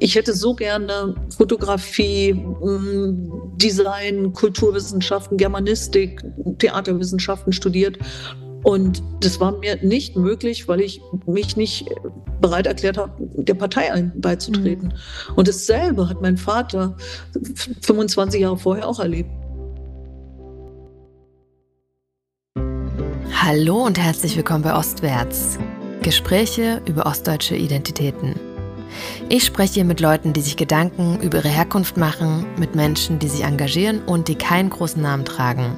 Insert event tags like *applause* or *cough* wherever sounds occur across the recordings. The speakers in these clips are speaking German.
Ich hätte so gerne Fotografie, mm, Design, Kulturwissenschaften, Germanistik, Theaterwissenschaften studiert. Und das war mir nicht möglich, weil ich mich nicht bereit erklärt habe, der Partei beizutreten. Mhm. Und dasselbe hat mein Vater 25 Jahre vorher auch erlebt. Hallo und herzlich willkommen bei Ostwärts. Gespräche über ostdeutsche Identitäten. Ich spreche hier mit Leuten, die sich Gedanken über ihre Herkunft machen, mit Menschen, die sich engagieren und die keinen großen Namen tragen.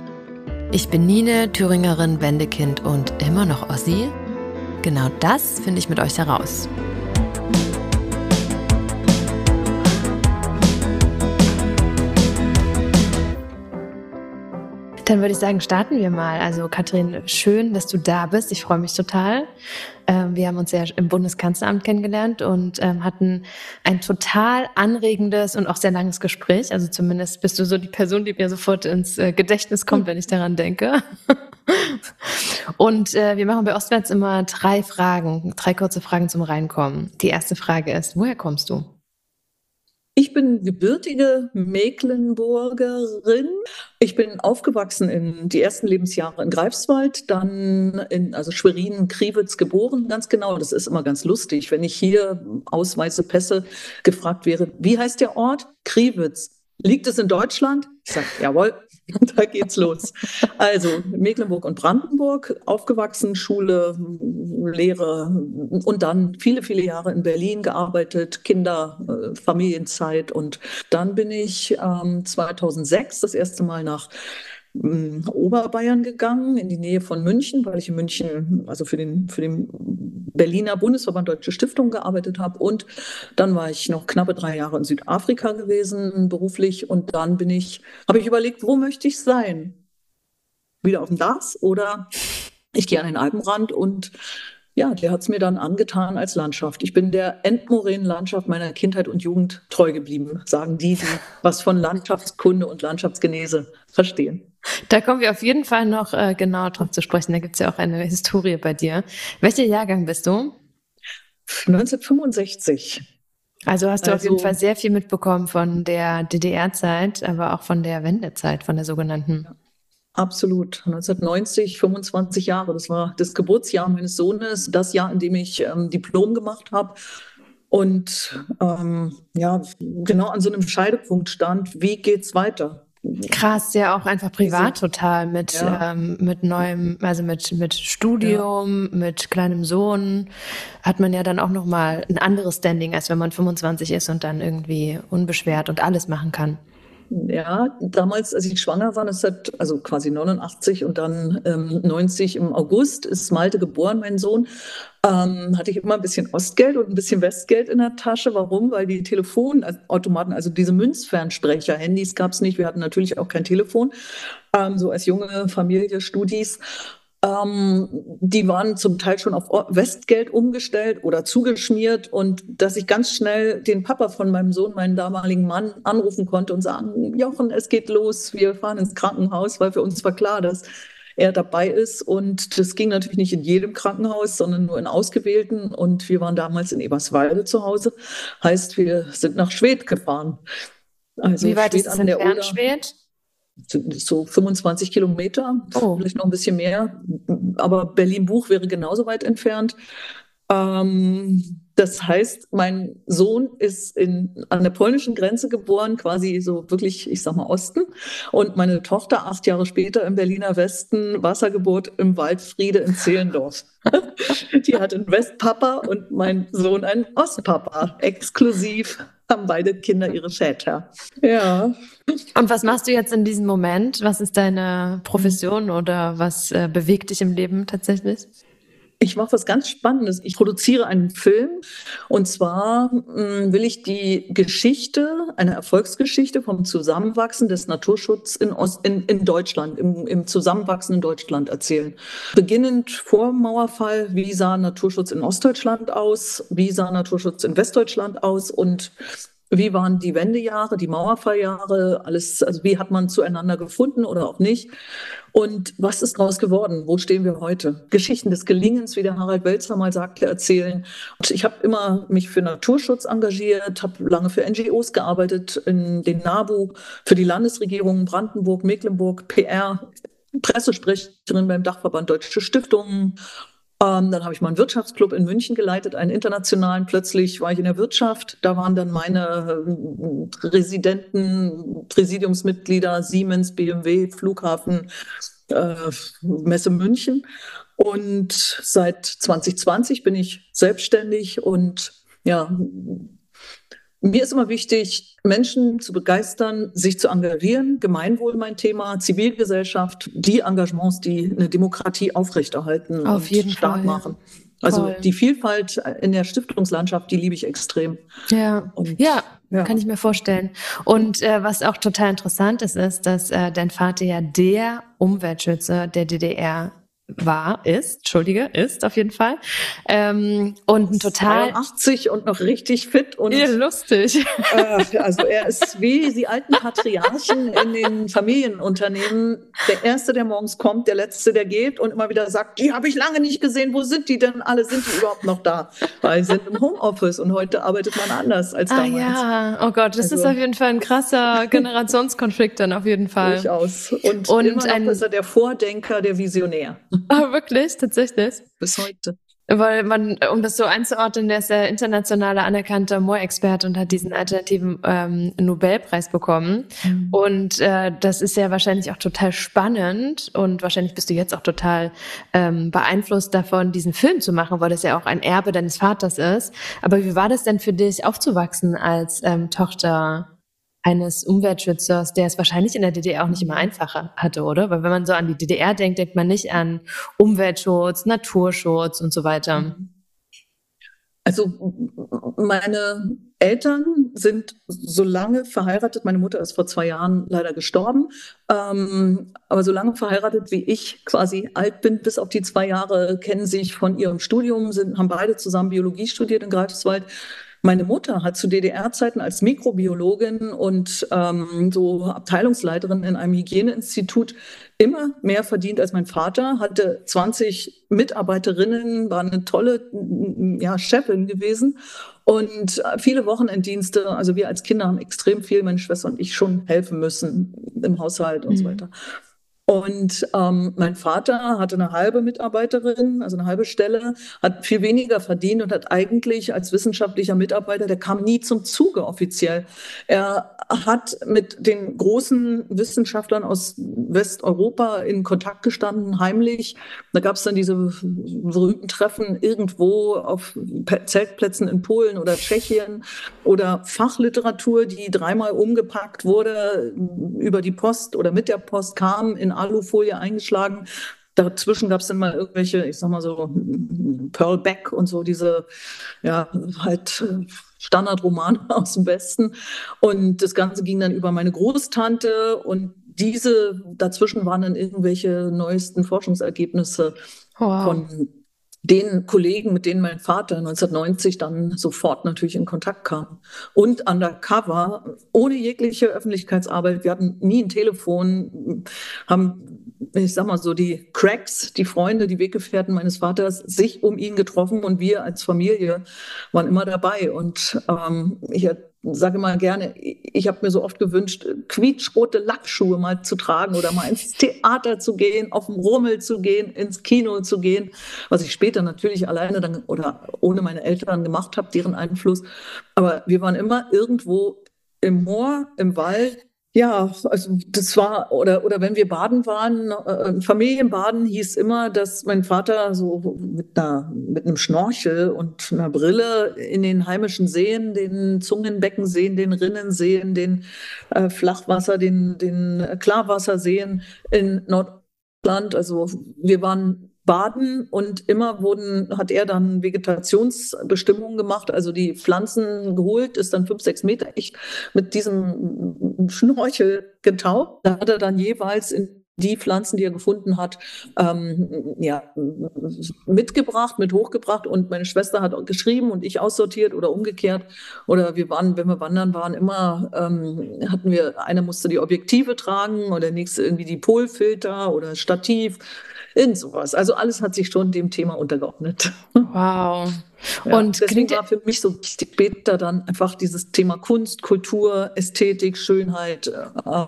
Ich bin Nine, Thüringerin, Wendekind und immer noch Ossi. Genau das finde ich mit euch heraus. Dann würde ich sagen, starten wir mal. Also Kathrin, schön, dass du da bist. Ich freue mich total. Ähm, wir haben uns ja im Bundeskanzleramt kennengelernt und ähm, hatten ein total anregendes und auch sehr langes Gespräch. Also zumindest bist du so die Person, die mir sofort ins äh, Gedächtnis kommt, wenn ich daran denke. *laughs* und äh, wir machen bei Ostwärts immer drei Fragen, drei kurze Fragen zum Reinkommen. Die erste Frage ist, woher kommst du? Ich bin gebürtige Mecklenburgerin. Ich bin aufgewachsen in die ersten Lebensjahre in Greifswald, dann in also Schwerin, Kriwitz geboren, ganz genau. Das ist immer ganz lustig, wenn ich hier Ausweise, Pässe gefragt wäre, wie heißt der Ort? Kriwitz. Liegt es in Deutschland? Ich sage, jawohl, *laughs* da geht's los. Also Mecklenburg und Brandenburg, aufgewachsen, Schule, Lehre und dann viele, viele Jahre in Berlin gearbeitet, Kinder, äh, Familienzeit. Und dann bin ich ähm, 2006 das erste Mal nach Oberbayern gegangen, in die Nähe von München, weil ich in München, also für den, für den Berliner Bundesverband Deutsche Stiftung gearbeitet habe. Und dann war ich noch knappe drei Jahre in Südafrika gewesen, beruflich. Und dann bin ich, habe ich überlegt, wo möchte ich sein? Wieder auf dem Dars oder ich gehe an den Alpenrand und ja, der hat es mir dann angetan als Landschaft. Ich bin der Endmoränen-Landschaft meiner Kindheit und Jugend treu geblieben, sagen die, die was von Landschaftskunde und Landschaftsgenese verstehen. Da kommen wir auf jeden Fall noch äh, genauer drauf zu sprechen. Da gibt es ja auch eine Historie bei dir. Welcher Jahrgang bist du? 1965. Also hast du also, auf jeden also Fall sehr viel mitbekommen von der DDR-Zeit, aber auch von der Wendezeit, von der sogenannten. Absolut. 1990, 25 Jahre. Das war das Geburtsjahr meines Sohnes, das Jahr, in dem ich ähm, Diplom gemacht habe. Und ähm, ja, genau an so einem Scheidepunkt stand, wie geht's weiter? Krass, ja, auch einfach privat total mit, ja. ähm, mit neuem, also mit, mit Studium, ja. mit kleinem Sohn hat man ja dann auch nochmal ein anderes Standing, als wenn man 25 ist und dann irgendwie unbeschwert und alles machen kann. Ja, damals, als ich schwanger war, das hat also quasi 89 und dann ähm, 90 im August ist Malte geboren, mein Sohn, ähm, hatte ich immer ein bisschen Ostgeld und ein bisschen Westgeld in der Tasche. Warum? Weil die Telefonautomaten, also diese Münzfernsprecher, Handys gab es nicht. Wir hatten natürlich auch kein Telefon. Ähm, so als junge Familie, Studis. Ähm, die waren zum Teil schon auf Westgeld umgestellt oder zugeschmiert und dass ich ganz schnell den Papa von meinem Sohn, meinen damaligen Mann, anrufen konnte und sagen, Jochen, es geht los, wir fahren ins Krankenhaus, weil für uns war klar, dass er dabei ist. Und das ging natürlich nicht in jedem Krankenhaus, sondern nur in ausgewählten. Und wir waren damals in Eberswalde zu Hause. Heißt, wir sind nach Schwedt gefahren. Also Wie weit Schwedt ist es entfernt, Schwedt? So 25 Kilometer, oh. vielleicht noch ein bisschen mehr. Aber Berlin-Buch wäre genauso weit entfernt. Ähm, das heißt, mein Sohn ist in, an der polnischen Grenze geboren, quasi so wirklich, ich sag mal, Osten. Und meine Tochter acht Jahre später im Berliner Westen, Wassergeburt im Waldfriede in Zehlendorf. *laughs* Die hat einen Westpapa und mein Sohn einen Ostpapa, exklusiv haben beide Kinder ihre Väter. Ja. Und was machst du jetzt in diesem Moment? Was ist deine Profession oder was äh, bewegt dich im Leben tatsächlich? Ich mache was ganz Spannendes. Ich produziere einen Film und zwar mh, hm, will ich die Geschichte, eine Erfolgsgeschichte vom Zusammenwachsen des Naturschutzes in, in, in Deutschland, im, im Zusammenwachsen in Deutschland erzählen. Beginnend vor Mauerfall, wie sah Naturschutz in Ostdeutschland aus, wie sah Naturschutz in Westdeutschland aus und wie waren die Wendejahre, die Mauerfalljahre, alles, also wie hat man zueinander gefunden oder auch nicht? Und was ist daraus geworden? Wo stehen wir heute? Geschichten des Gelingens, wie der Harald Welzer mal sagte, erzählen. Und ich habe immer mich für Naturschutz engagiert, habe lange für NGOs gearbeitet, in den NABU, für die Landesregierungen Brandenburg, Mecklenburg, PR, Pressesprecherin beim Dachverband Deutsche Stiftungen ähm, dann habe ich mal einen Wirtschaftsclub in München geleitet, einen internationalen. Plötzlich war ich in der Wirtschaft. Da waren dann meine äh, Residenten, Präsidiumsmitglieder Siemens, BMW, Flughafen, äh, Messe München. Und seit 2020 bin ich selbstständig und ja, mir ist immer wichtig, Menschen zu begeistern, sich zu engagieren. Gemeinwohl mein Thema, Zivilgesellschaft, die Engagements, die eine Demokratie aufrechterhalten Auf und stark Fall, machen. Also Toll. die Vielfalt in der Stiftungslandschaft, die liebe ich extrem. Ja, und, ja, ja, kann ich mir vorstellen. Und äh, was auch total interessant ist, ist, dass äh, dein Vater ja der Umweltschützer der DDR war, ist, Entschuldige, ist auf jeden Fall. Ähm, und ein total. 80 und noch richtig fit und. Ja, lustig. Äh, also er ist wie die alten Patriarchen in den Familienunternehmen. Der Erste, der morgens kommt, der Letzte, der geht und immer wieder sagt, die habe ich lange nicht gesehen, wo sind die denn alle? Sind die überhaupt noch da? Weil sie sind im Homeoffice und heute arbeitet man anders als ah, damals. Ah ja, oh Gott, das also, ist auf jeden Fall ein krasser Generationskonflikt dann auf jeden Fall. Durchaus. Und, und immer noch ein, ist er der Vordenker, der Visionär. *laughs* Ah, wirklich? Tatsächlich? Bis heute. Weil man, um das so einzuordnen, der ist der internationale anerkannte Moorexperte und hat diesen alternativen ähm, Nobelpreis bekommen. Mhm. Und äh, das ist ja wahrscheinlich auch total spannend und wahrscheinlich bist du jetzt auch total ähm, beeinflusst davon, diesen Film zu machen, weil das ja auch ein Erbe deines Vaters ist. Aber wie war das denn für dich, aufzuwachsen als ähm, Tochter eines Umweltschützers, der es wahrscheinlich in der DDR auch nicht immer einfacher hatte, oder? Weil wenn man so an die DDR denkt, denkt man nicht an Umweltschutz, Naturschutz und so weiter. Also meine Eltern sind so lange verheiratet. Meine Mutter ist vor zwei Jahren leider gestorben. Ähm, aber so lange verheiratet, wie ich quasi alt bin, bis auf die zwei Jahre, kennen sich von ihrem Studium, sind, haben beide zusammen Biologie studiert in Greifswald, meine Mutter hat zu DDR-Zeiten als Mikrobiologin und ähm, so Abteilungsleiterin in einem Hygieneinstitut immer mehr verdient als mein Vater, hatte 20 Mitarbeiterinnen, war eine tolle ja, Chefin gewesen und viele Wochenenddienste. Also wir als Kinder haben extrem viel, meine Schwester und ich, schon helfen müssen im Haushalt und mhm. so weiter. Und ähm, mein Vater hatte eine halbe Mitarbeiterin, also eine halbe Stelle, hat viel weniger verdient und hat eigentlich als wissenschaftlicher Mitarbeiter, der kam nie zum Zuge offiziell. Er hat mit den großen Wissenschaftlern aus Westeuropa in Kontakt gestanden, heimlich. Da gab es dann diese berühmten Treffen irgendwo auf Zeltplätzen in Polen oder Tschechien oder Fachliteratur, die dreimal umgepackt wurde, über die Post oder mit der Post kam in Alufolie eingeschlagen. Dazwischen gab es dann mal irgendwelche, ich sag mal so, Pearl Beck und so, diese, ja, halt Standardromane *laughs* aus dem Westen. Und das Ganze ging dann über meine Großtante und diese, dazwischen waren dann irgendwelche neuesten Forschungsergebnisse wow. von den Kollegen, mit denen mein Vater 1990 dann sofort natürlich in Kontakt kam. Und undercover, ohne jegliche Öffentlichkeitsarbeit. Wir hatten nie ein Telefon, haben, ich sag mal so, die Cracks, die Freunde, die Weggefährten meines Vaters, sich um ihn getroffen und wir als Familie waren immer dabei. Und ähm, ich sage mal gerne, ich habe mir so oft gewünscht, quietschrote Lackschuhe mal zu tragen oder mal ins Theater zu gehen, auf den Rummel zu gehen, ins Kino zu gehen, was ich später natürlich alleine dann oder ohne meine Eltern gemacht habe, deren Einfluss. Aber wir waren immer irgendwo im Moor, im Wald, ja, also das war, oder, oder wenn wir baden waren, äh, Familienbaden hieß immer, dass mein Vater so mit, einer, mit einem Schnorchel und einer Brille in den heimischen Seen, den Zungenbeckenseen, den Rinnenseen, den äh, Flachwasser, den, den Klarwasserseen in Nordland, also wir waren baden und immer wurden, hat er dann Vegetationsbestimmungen gemacht, also die Pflanzen geholt, ist dann fünf, sechs Meter echt mit diesem Schnorchel getaucht. Da hat er dann jeweils in die Pflanzen, die er gefunden hat, ähm, ja, mitgebracht, mit hochgebracht und meine Schwester hat geschrieben und ich aussortiert oder umgekehrt. Oder wir waren, wenn wir wandern waren, immer ähm, hatten wir, einer musste die Objektive tragen oder der nächste irgendwie die Polfilter oder Stativ, irgend sowas. Also alles hat sich schon dem Thema untergeordnet. Wow. Ja, und deswegen war für mich so später dann einfach dieses Thema Kunst, Kultur, Ästhetik, Schönheit äh,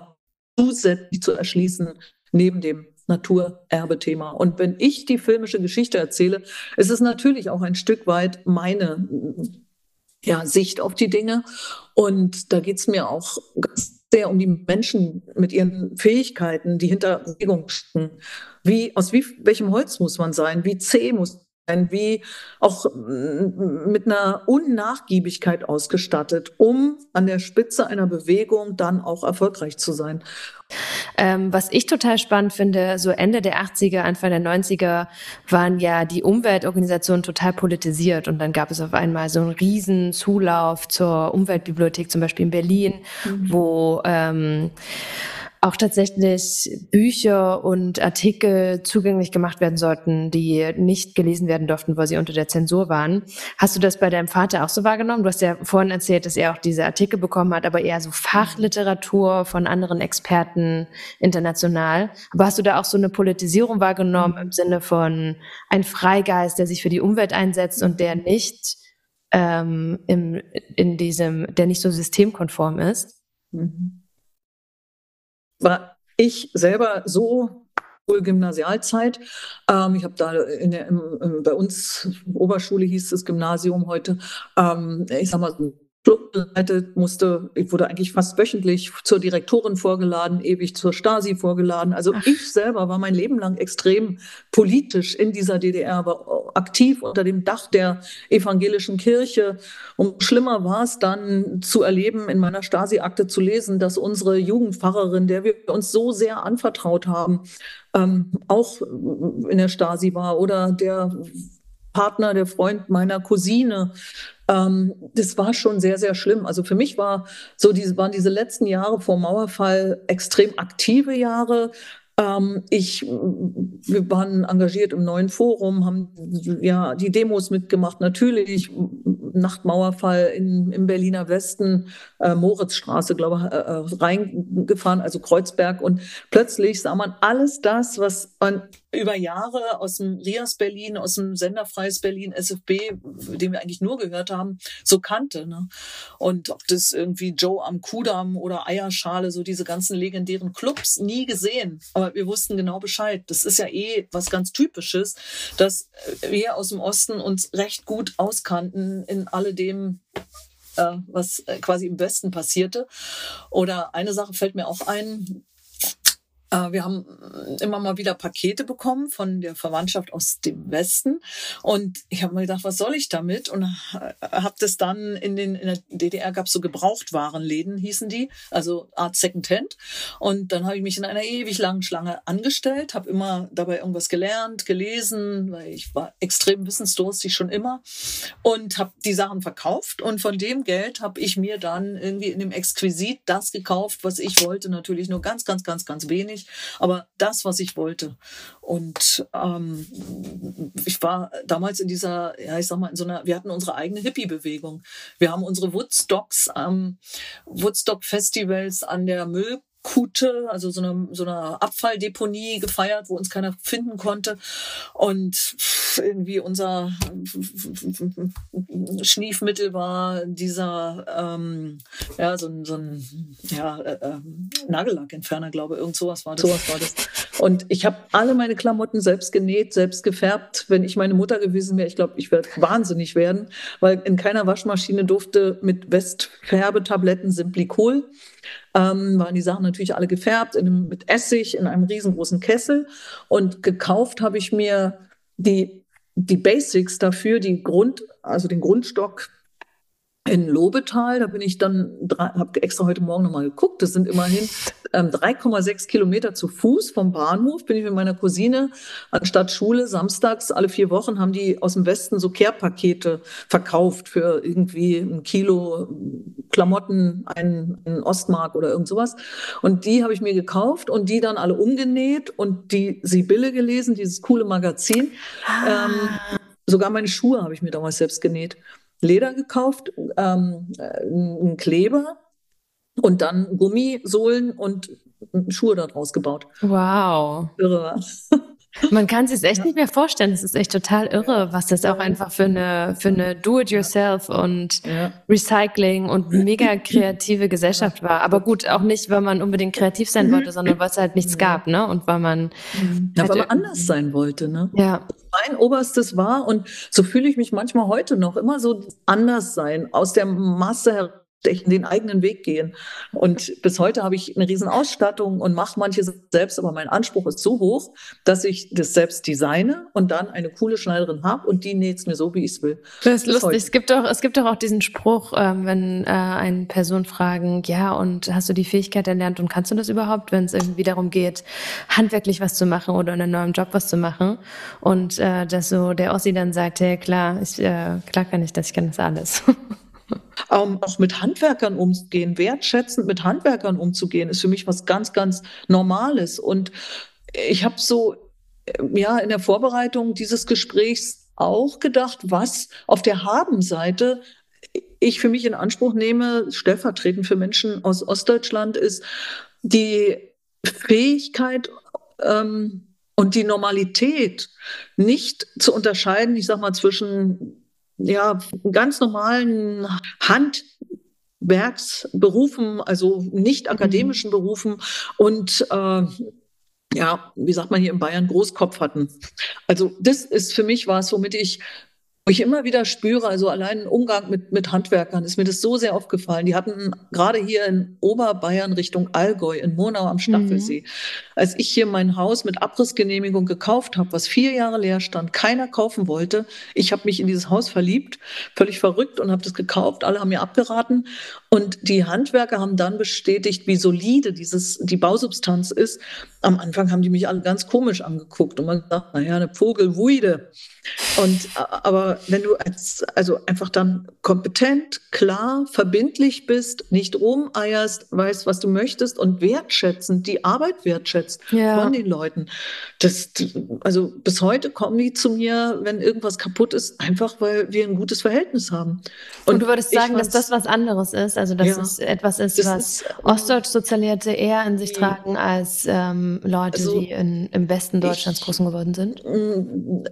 zusätzlich zu erschließen, neben dem Naturerbe-Thema. Und wenn ich die filmische Geschichte erzähle, ist es natürlich auch ein Stück weit meine ja, Sicht auf die Dinge. Und da geht es mir auch sehr um die Menschen mit ihren Fähigkeiten, die hinter Bewegung stehen. Wie, aus wie, welchem Holz muss man sein? Wie zäh muss wie auch mm, mit einer Unnachgiebigkeit ausgestattet, um an der Spitze einer Bewegung dann auch erfolgreich zu sein. Ähm, was ich total spannend finde, so Ende der 80er, Anfang der 90er waren ja die Umweltorganisationen total politisiert und dann gab es auf einmal so einen riesen Zulauf zur Umweltbibliothek, zum Beispiel in Berlin, mhm. wo ähm, auch tatsächlich Bücher und Artikel zugänglich gemacht werden sollten, die nicht gelesen werden durften, weil sie unter der Zensur waren. Hast du das bei deinem Vater auch so wahrgenommen? Du hast ja vorhin erzählt, dass er auch diese Artikel bekommen hat, aber eher so Fachliteratur von anderen Experten international. Aber hast du da auch so eine Politisierung wahrgenommen im Sinne von ein Freigeist, der sich für die Umwelt einsetzt und der nicht ähm, im, in diesem, der nicht so systemkonform ist? Mhm war ich selber so Gymnasialzeit. Ähm, ich habe da der, im, bei uns Oberschule hieß es Gymnasium heute. Ähm, ich sag mal geleitet, musste, ich wurde eigentlich fast wöchentlich zur Direktorin vorgeladen, ewig zur Stasi vorgeladen. Also Ach. ich selber war mein Leben lang extrem politisch in dieser DDR, war aktiv unter dem Dach der evangelischen Kirche. Und schlimmer war es dann zu erleben, in meiner Stasi-Akte zu lesen, dass unsere Jugendpfarrerin, der wir uns so sehr anvertraut haben, ähm, auch in der Stasi war oder der Partner, der Freund meiner Cousine. Ähm, das war schon sehr, sehr schlimm. Also für mich war so diese, waren diese letzten Jahre vor Mauerfall extrem aktive Jahre. Ähm, ich, wir waren engagiert im neuen Forum, haben ja die Demos mitgemacht, natürlich Nachtmauerfall in, im Berliner Westen, äh, Moritzstraße, glaube ich, äh, äh, reingefahren, also Kreuzberg. Und plötzlich sah man alles das, was man über Jahre aus dem Rias Berlin, aus dem Senderfreies Berlin, SFB, den wir eigentlich nur gehört haben, so kannte. Ne? Und ob das irgendwie Joe am Kudamm oder Eierschale, so diese ganzen legendären Clubs, nie gesehen. Aber wir wussten genau Bescheid. Das ist ja eh was ganz Typisches, dass wir aus dem Osten uns recht gut auskannten in alledem, äh, was quasi im Westen passierte. Oder eine Sache fällt mir auch ein, wir haben äh, immer mal wieder Pakete bekommen von der Verwandtschaft aus dem Westen. Und ich habe mir gedacht, was soll ich damit? Und habe das dann in den in der DDR gab es so Gebrauchtwarenläden, hießen die, also Art Secondhand. Und dann habe ich mich in einer ewig langen Schlange angestellt, habe immer dabei irgendwas gelernt, gelesen, weil ich war extrem wissensdurstig schon immer und habe die Sachen verkauft. Und von dem Geld habe ich mir dann irgendwie in dem Exquisit das gekauft, was ich wollte. Natürlich nur ganz, ganz, ganz, ganz wenig nicht, aber das, was ich wollte. Und ähm, ich war damals in dieser, ja, ich sag mal, in so einer, wir hatten unsere eigene Hippie-Bewegung. Wir haben unsere Woodstocks, ähm, Woodstock-Festivals an der Müll Kute, also so eine, so eine Abfalldeponie gefeiert, wo uns keiner finden konnte. Und irgendwie unser Schniefmittel war dieser, ähm, ja, so ein, so ein ja, äh, äh, Nagellackentferner, glaube ich, irgend sowas war das. Sowas war das. Und ich habe alle meine Klamotten selbst genäht, selbst gefärbt. Wenn ich meine Mutter gewesen wäre, ich glaube, ich werde wahnsinnig werden, weil in keiner Waschmaschine durfte mit Westfärbetabletten Simplicol ähm, waren die Sachen natürlich alle gefärbt in, mit Essig in einem riesengroßen Kessel. Und gekauft habe ich mir die, die Basics dafür, die Grund, also den Grundstock in Lobetal, da bin ich dann, habe extra heute Morgen nochmal geguckt, das sind immerhin ähm, 3,6 Kilometer zu Fuß vom Bahnhof, bin ich mit meiner Cousine anstatt Schule samstags alle vier Wochen haben die aus dem Westen so Care-Pakete verkauft für irgendwie ein Kilo Klamotten, ein, ein Ostmark oder irgend sowas. Und die habe ich mir gekauft und die dann alle umgenäht und die Sibylle gelesen, dieses coole Magazin. Ah. Ähm, sogar meine Schuhe habe ich mir damals selbst genäht. Leder gekauft, ähm, einen Kleber und dann Gummisohlen und Schuhe daraus gebaut. Wow. Irre. *laughs* Man kann sich echt nicht mehr vorstellen. Das ist echt total irre, was das auch einfach für eine, für eine Do-it-yourself und ja. Recycling und mega kreative Gesellschaft war. Aber gut, auch nicht, weil man unbedingt kreativ sein wollte, sondern weil es halt nichts gab, ne? Und weil man. Ja, halt weil man anders sein wollte, ne? Ja. Mein Oberstes war, und so fühle ich mich manchmal heute noch, immer so anders sein, aus der Masse heraus den eigenen Weg gehen. Und bis heute habe ich eine riesen Ausstattung und mache manche selbst, aber mein Anspruch ist so hoch, dass ich das selbst designe und dann eine coole Schneiderin habe und die näht es mir so, wie ich es will. Das ist bis lustig. Es gibt, doch, es gibt doch auch diesen Spruch, ähm, wenn äh, eine Person fragen, ja, und hast du die Fähigkeit erlernt und kannst du das überhaupt, wenn es irgendwie darum geht, handwerklich was zu machen oder in einem neuen Job was zu machen? Und äh, dass so der Ossi dann sagt, hey, klar, ich, äh, klar kann ich das, ich kann das alles. *laughs* Ähm, auch mit Handwerkern umzugehen, wertschätzend mit Handwerkern umzugehen, ist für mich was ganz, ganz Normales. Und ich habe so, äh, ja, in der Vorbereitung dieses Gesprächs auch gedacht, was auf der Habenseite ich für mich in Anspruch nehme, stellvertretend für Menschen aus Ostdeutschland, ist die Fähigkeit ähm, und die Normalität nicht zu unterscheiden, ich sag mal, zwischen ja, ganz normalen Handwerksberufen, also nicht mhm. akademischen Berufen und äh, ja, wie sagt man hier in Bayern, Großkopf hatten. Also das ist für mich was, womit ich ich immer wieder spüre, also allein im Umgang mit, mit Handwerkern ist mir das so sehr aufgefallen. Die hatten gerade hier in Oberbayern Richtung Allgäu, in Monau am Staffelsee, mhm. als ich hier mein Haus mit Abrissgenehmigung gekauft habe, was vier Jahre leer stand, keiner kaufen wollte. Ich habe mich in dieses Haus verliebt, völlig verrückt und habe das gekauft. Alle haben mir abgeraten. Und die Handwerker haben dann bestätigt, wie solide dieses, die Bausubstanz ist. Am Anfang haben die mich alle ganz komisch angeguckt und man gesagt, naja, eine Vogelwuide. Und aber wenn du als, also einfach dann kompetent, klar, verbindlich bist, nicht rumeierst, weißt, was du möchtest und wertschätzend die Arbeit wertschätzt ja. von den Leuten. Das, also bis heute kommen die zu mir, wenn irgendwas kaputt ist, einfach weil wir ein gutes Verhältnis haben. Und, und du würdest sagen, dass das was anderes ist, also dass ja, es etwas ist, was ist, Ostdeutsch-Sozialisierte eher in sich tragen als ähm, Leute, also, die in, im Westen Deutschlands ich, groß geworden sind?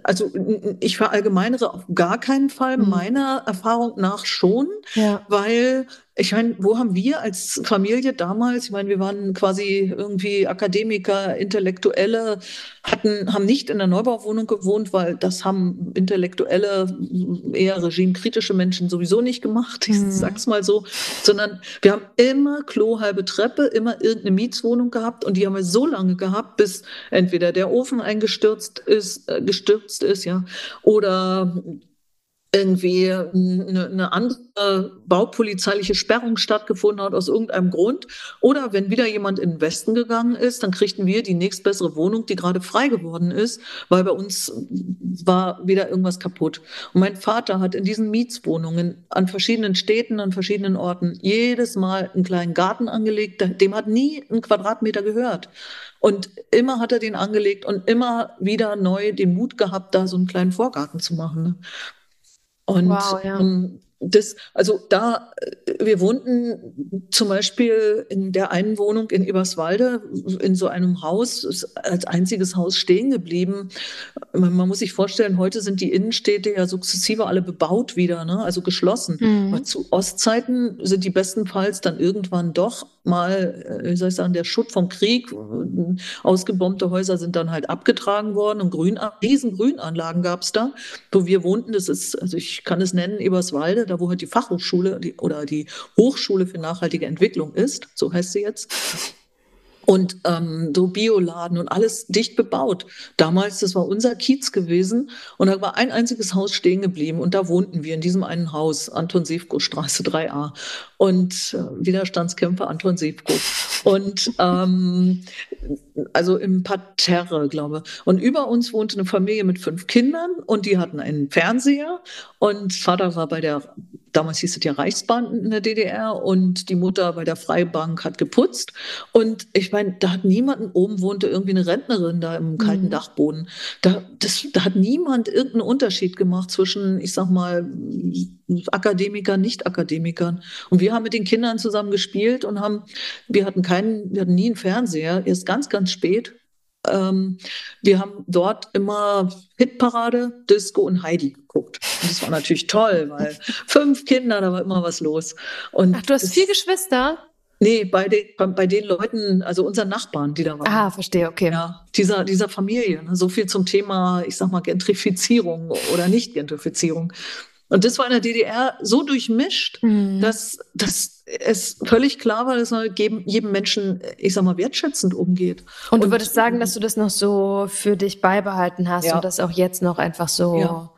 Also ich verallgemeinere auf gar keinen Fall. Mhm. Meiner Erfahrung nach schon, ja. weil ich meine, wo haben wir als Familie damals, ich meine, wir waren quasi irgendwie Akademiker, Intellektuelle, hatten, haben nicht in der Neubauwohnung gewohnt, weil das haben intellektuelle, eher regimekritische Menschen sowieso nicht gemacht, ich mhm. sag's mal so, sondern wir haben immer Klo, halbe Treppe, immer irgendeine Mietswohnung gehabt und die haben wir so lange gehabt, bis entweder der Ofen eingestürzt ist, äh, gestürzt ist, ja, oder irgendwie eine, eine andere baupolizeiliche Sperrung stattgefunden hat aus irgendeinem Grund. Oder wenn wieder jemand in den Westen gegangen ist, dann kriegten wir die nächstbessere Wohnung, die gerade frei geworden ist, weil bei uns war wieder irgendwas kaputt. Und mein Vater hat in diesen Mietswohnungen an verschiedenen Städten, an verschiedenen Orten jedes Mal einen kleinen Garten angelegt. Dem hat nie ein Quadratmeter gehört. Und immer hat er den angelegt und immer wieder neu den Mut gehabt, da so einen kleinen Vorgarten zu machen. Und wow, ja. ähm, das, also da, äh, wir wohnten zum Beispiel in der einen Wohnung in Eberswalde in so einem Haus, als einziges Haus stehen geblieben. Man, man muss sich vorstellen, heute sind die Innenstädte ja sukzessive alle bebaut wieder, ne? also geschlossen. Mhm. Zu Ostzeiten sind die bestenfalls dann irgendwann doch mal, äh, wie soll ich sagen, der Schutt vom Krieg, ausgebombte Häuser sind dann halt abgetragen worden und Grün, riesen Grünanlagen gab es da, wo wir wohnten. Das ist, also ich kann es nennen, Eberswalde da wo halt die Fachhochschule die, oder die Hochschule für nachhaltige Entwicklung ist, so heißt sie jetzt. Und ähm, so Bioladen und alles dicht bebaut. Damals, das war unser Kiez gewesen und da war ein einziges Haus stehen geblieben und da wohnten wir in diesem einen Haus, Anton Sefko Straße 3a und äh, Widerstandskämpfer Anton Sefko und ähm, also im Parterre, glaube. Und über uns wohnte eine Familie mit fünf Kindern und die hatten einen Fernseher und Vater war bei der damals hieß es ja Reichsbahn in der DDR und die Mutter bei der Freibank hat geputzt. Und ich meine, da hat niemanden, oben wohnte irgendwie eine Rentnerin da im kalten mhm. Dachboden. Da, das, da hat niemand irgendeinen Unterschied gemacht zwischen, ich sag mal, Akademikern, Nicht-Akademikern. Und wir haben mit den Kindern zusammen gespielt und haben, wir hatten keinen, wir hatten nie einen Fernseher, erst ganz, ganz spät ähm, wir haben dort immer Hitparade, Disco und Heidi geguckt. Und das war natürlich toll, weil fünf Kinder, da war immer was los. Und Ach, du hast vier Geschwister? Nee, bei den, bei, bei den Leuten, also unseren Nachbarn, die da waren. Ah, verstehe, okay. Ja, dieser, dieser Familie. Ne? So viel zum Thema, ich sag mal, Gentrifizierung oder Nicht-Gentrifizierung. Und das war in der DDR so durchmischt, mhm. dass, dass es völlig klar war, dass man mit jedem Menschen, ich sag mal, wertschätzend umgeht. Und du würdest sagen, dass du das noch so für dich beibehalten hast ja. und das auch jetzt noch einfach so ja.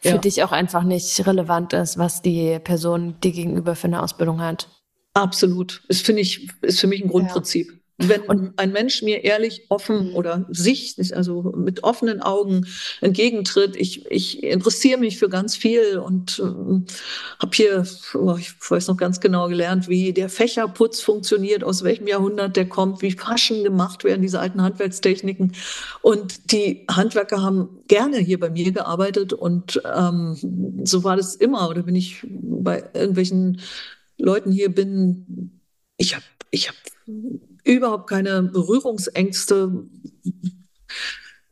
für ja. dich auch einfach nicht relevant ist, was die Person dir gegenüber für eine Ausbildung hat? Absolut. Ist, finde ich, ist für mich ein Grundprinzip. Wenn und ein Mensch mir ehrlich offen mhm. oder sich, also mit offenen Augen entgegentritt, ich, ich interessiere mich für ganz viel und äh, habe hier, oh, ich weiß noch ganz genau gelernt, wie der Fächerputz funktioniert, aus welchem Jahrhundert der kommt, wie Faschen gemacht werden, diese alten Handwerkstechniken. Und die Handwerker haben gerne hier bei mir gearbeitet und ähm, so war das immer. Oder wenn ich bei irgendwelchen Leuten hier bin, ich habe ich hab überhaupt keine Berührungsängste,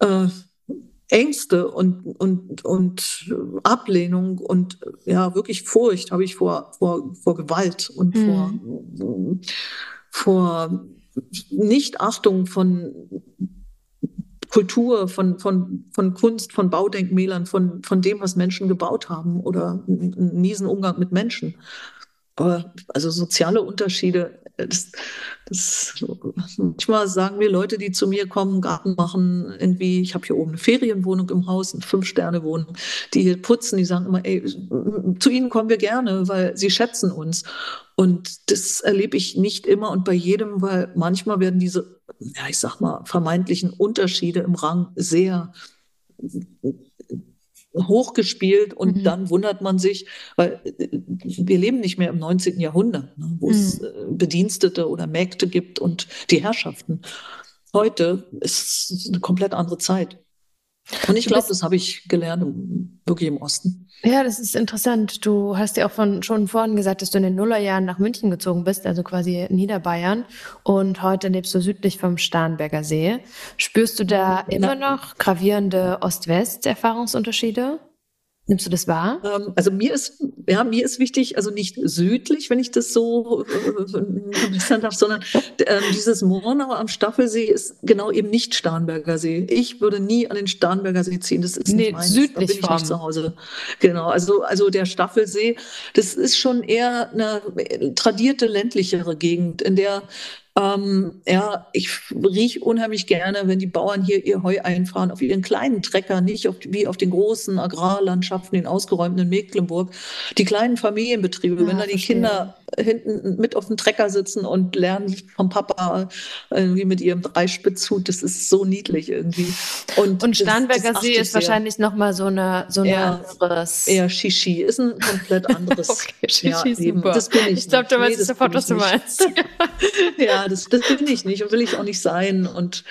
äh, Ängste und, und, und Ablehnung und ja, wirklich Furcht habe ich vor, vor, vor Gewalt und mhm. vor, vor Nichtachtung von Kultur, von, von, von Kunst, von Baudenkmälern, von, von dem, was Menschen gebaut haben oder einen miesen Umgang mit Menschen. Aber also soziale Unterschiede, das, das, manchmal sagen mir Leute, die zu mir kommen, Garten machen, irgendwie, ich habe hier oben eine Ferienwohnung im Haus, eine Fünf-Sterne-Wohnung, die hier putzen, die sagen immer, ey, zu ihnen kommen wir gerne, weil sie schätzen uns. Und das erlebe ich nicht immer und bei jedem, weil manchmal werden diese, ja, ich sag mal, vermeintlichen Unterschiede im Rang sehr hochgespielt und mhm. dann wundert man sich, weil äh, wir leben nicht mehr im 19. Jahrhundert, ne, wo mhm. es äh, Bedienstete oder Mägde gibt und die Herrschaften. Heute ist es eine komplett andere Zeit. Und ich glaube, das habe ich gelernt, wirklich im Osten. Ja, das ist interessant. Du hast ja auch von, schon vorhin gesagt, dass du in den Nullerjahren nach München gezogen bist, also quasi Niederbayern. Und heute lebst du südlich vom Starnberger See. Spürst du da immer noch gravierende Ost-West-Erfahrungsunterschiede? Nimmst du das wahr? Ähm, also mir ist, ja, mir ist wichtig, also nicht südlich, wenn ich das so verbessern darf, sondern äh, dieses Murnau am Staffelsee ist genau eben nicht Starnberger See. Ich würde nie an den Starnberger See ziehen. Das ist nee, nicht meins. südlich da bin ich nicht zu Hause. Genau, also, also der Staffelsee, das ist schon eher eine tradierte ländlichere Gegend, in der ähm, ja, ich rieche unheimlich gerne, wenn die Bauern hier ihr Heu einfahren, auf ihren kleinen Trecker, nicht auf, wie auf den großen Agrarlandschaften in ausgeräumten Mecklenburg. Die kleinen Familienbetriebe, ja, wenn da die verstehe. Kinder hinten mit auf dem Trecker sitzen und lernen vom Papa irgendwie mit ihrem Dreispitzhut. Das ist so niedlich irgendwie. Und, und Starnberger See ist sehr. wahrscheinlich nochmal so eine, so eine eher, anderes. Eher Shishi. Ist ein komplett anderes. *laughs* okay, Shishi ja, super. Das bin ich. Ich glaube, du weißt nee, sofort, was du meinst. *laughs* ja, das, das bin ich nicht und will ich auch nicht sein. Und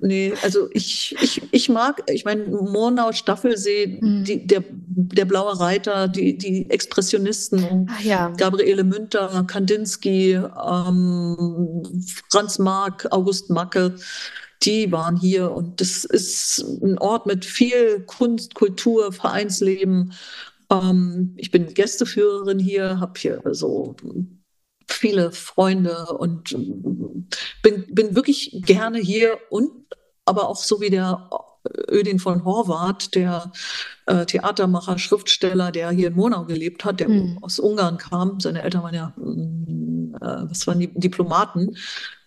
nee, also ich, ich, ich mag, ich meine, Murnau, Staffelsee, mhm. die, der, der blaue Reiter, die, die Expressionisten, Ach, ja. Gabriele Gabriele Münter, Kandinsky, ähm, Franz Marc, August Macke, die waren hier. Und das ist ein Ort mit viel Kunst, Kultur, Vereinsleben. Ähm, ich bin Gästeführerin hier, habe hier so viele Freunde und bin, bin wirklich gerne hier und aber auch so wie der Ödin von Horvath, der äh, Theatermacher, Schriftsteller, der hier in Monau gelebt hat, der mhm. aus Ungarn kam. Seine Eltern waren ja mm, was waren die Diplomaten,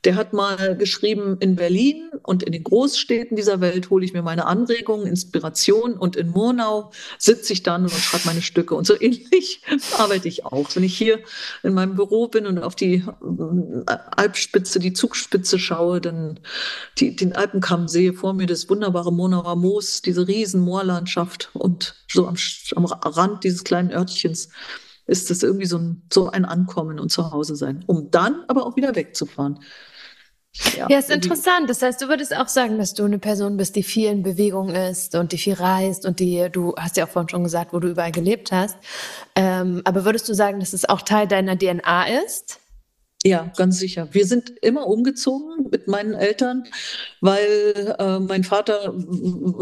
der hat mal geschrieben, in Berlin und in den Großstädten dieser Welt hole ich mir meine Anregungen, Inspiration und in Murnau sitze ich dann und schreibe meine Stücke. Und so *laughs* ähnlich arbeite ich auch. Wenn ich hier in meinem Büro bin und auf die äh, Alpspitze, die Zugspitze schaue, dann die, den Alpenkamm sehe, vor mir das wunderbare Murnauer Moos, diese riesen Moorlandschaft und so am, am Rand dieses kleinen Örtchens ist es irgendwie so ein, so ein Ankommen und zu Hause sein, um dann aber auch wieder wegzufahren. Ja, ja ist interessant. Das heißt, du würdest auch sagen, dass du eine Person bist, die viel in Bewegung ist und die viel reist und die, du hast ja auch vorhin schon gesagt, wo du überall gelebt hast. Ähm, aber würdest du sagen, dass es auch Teil deiner DNA ist? Ja, ganz sicher. Wir sind immer umgezogen mit meinen Eltern, weil äh, mein Vater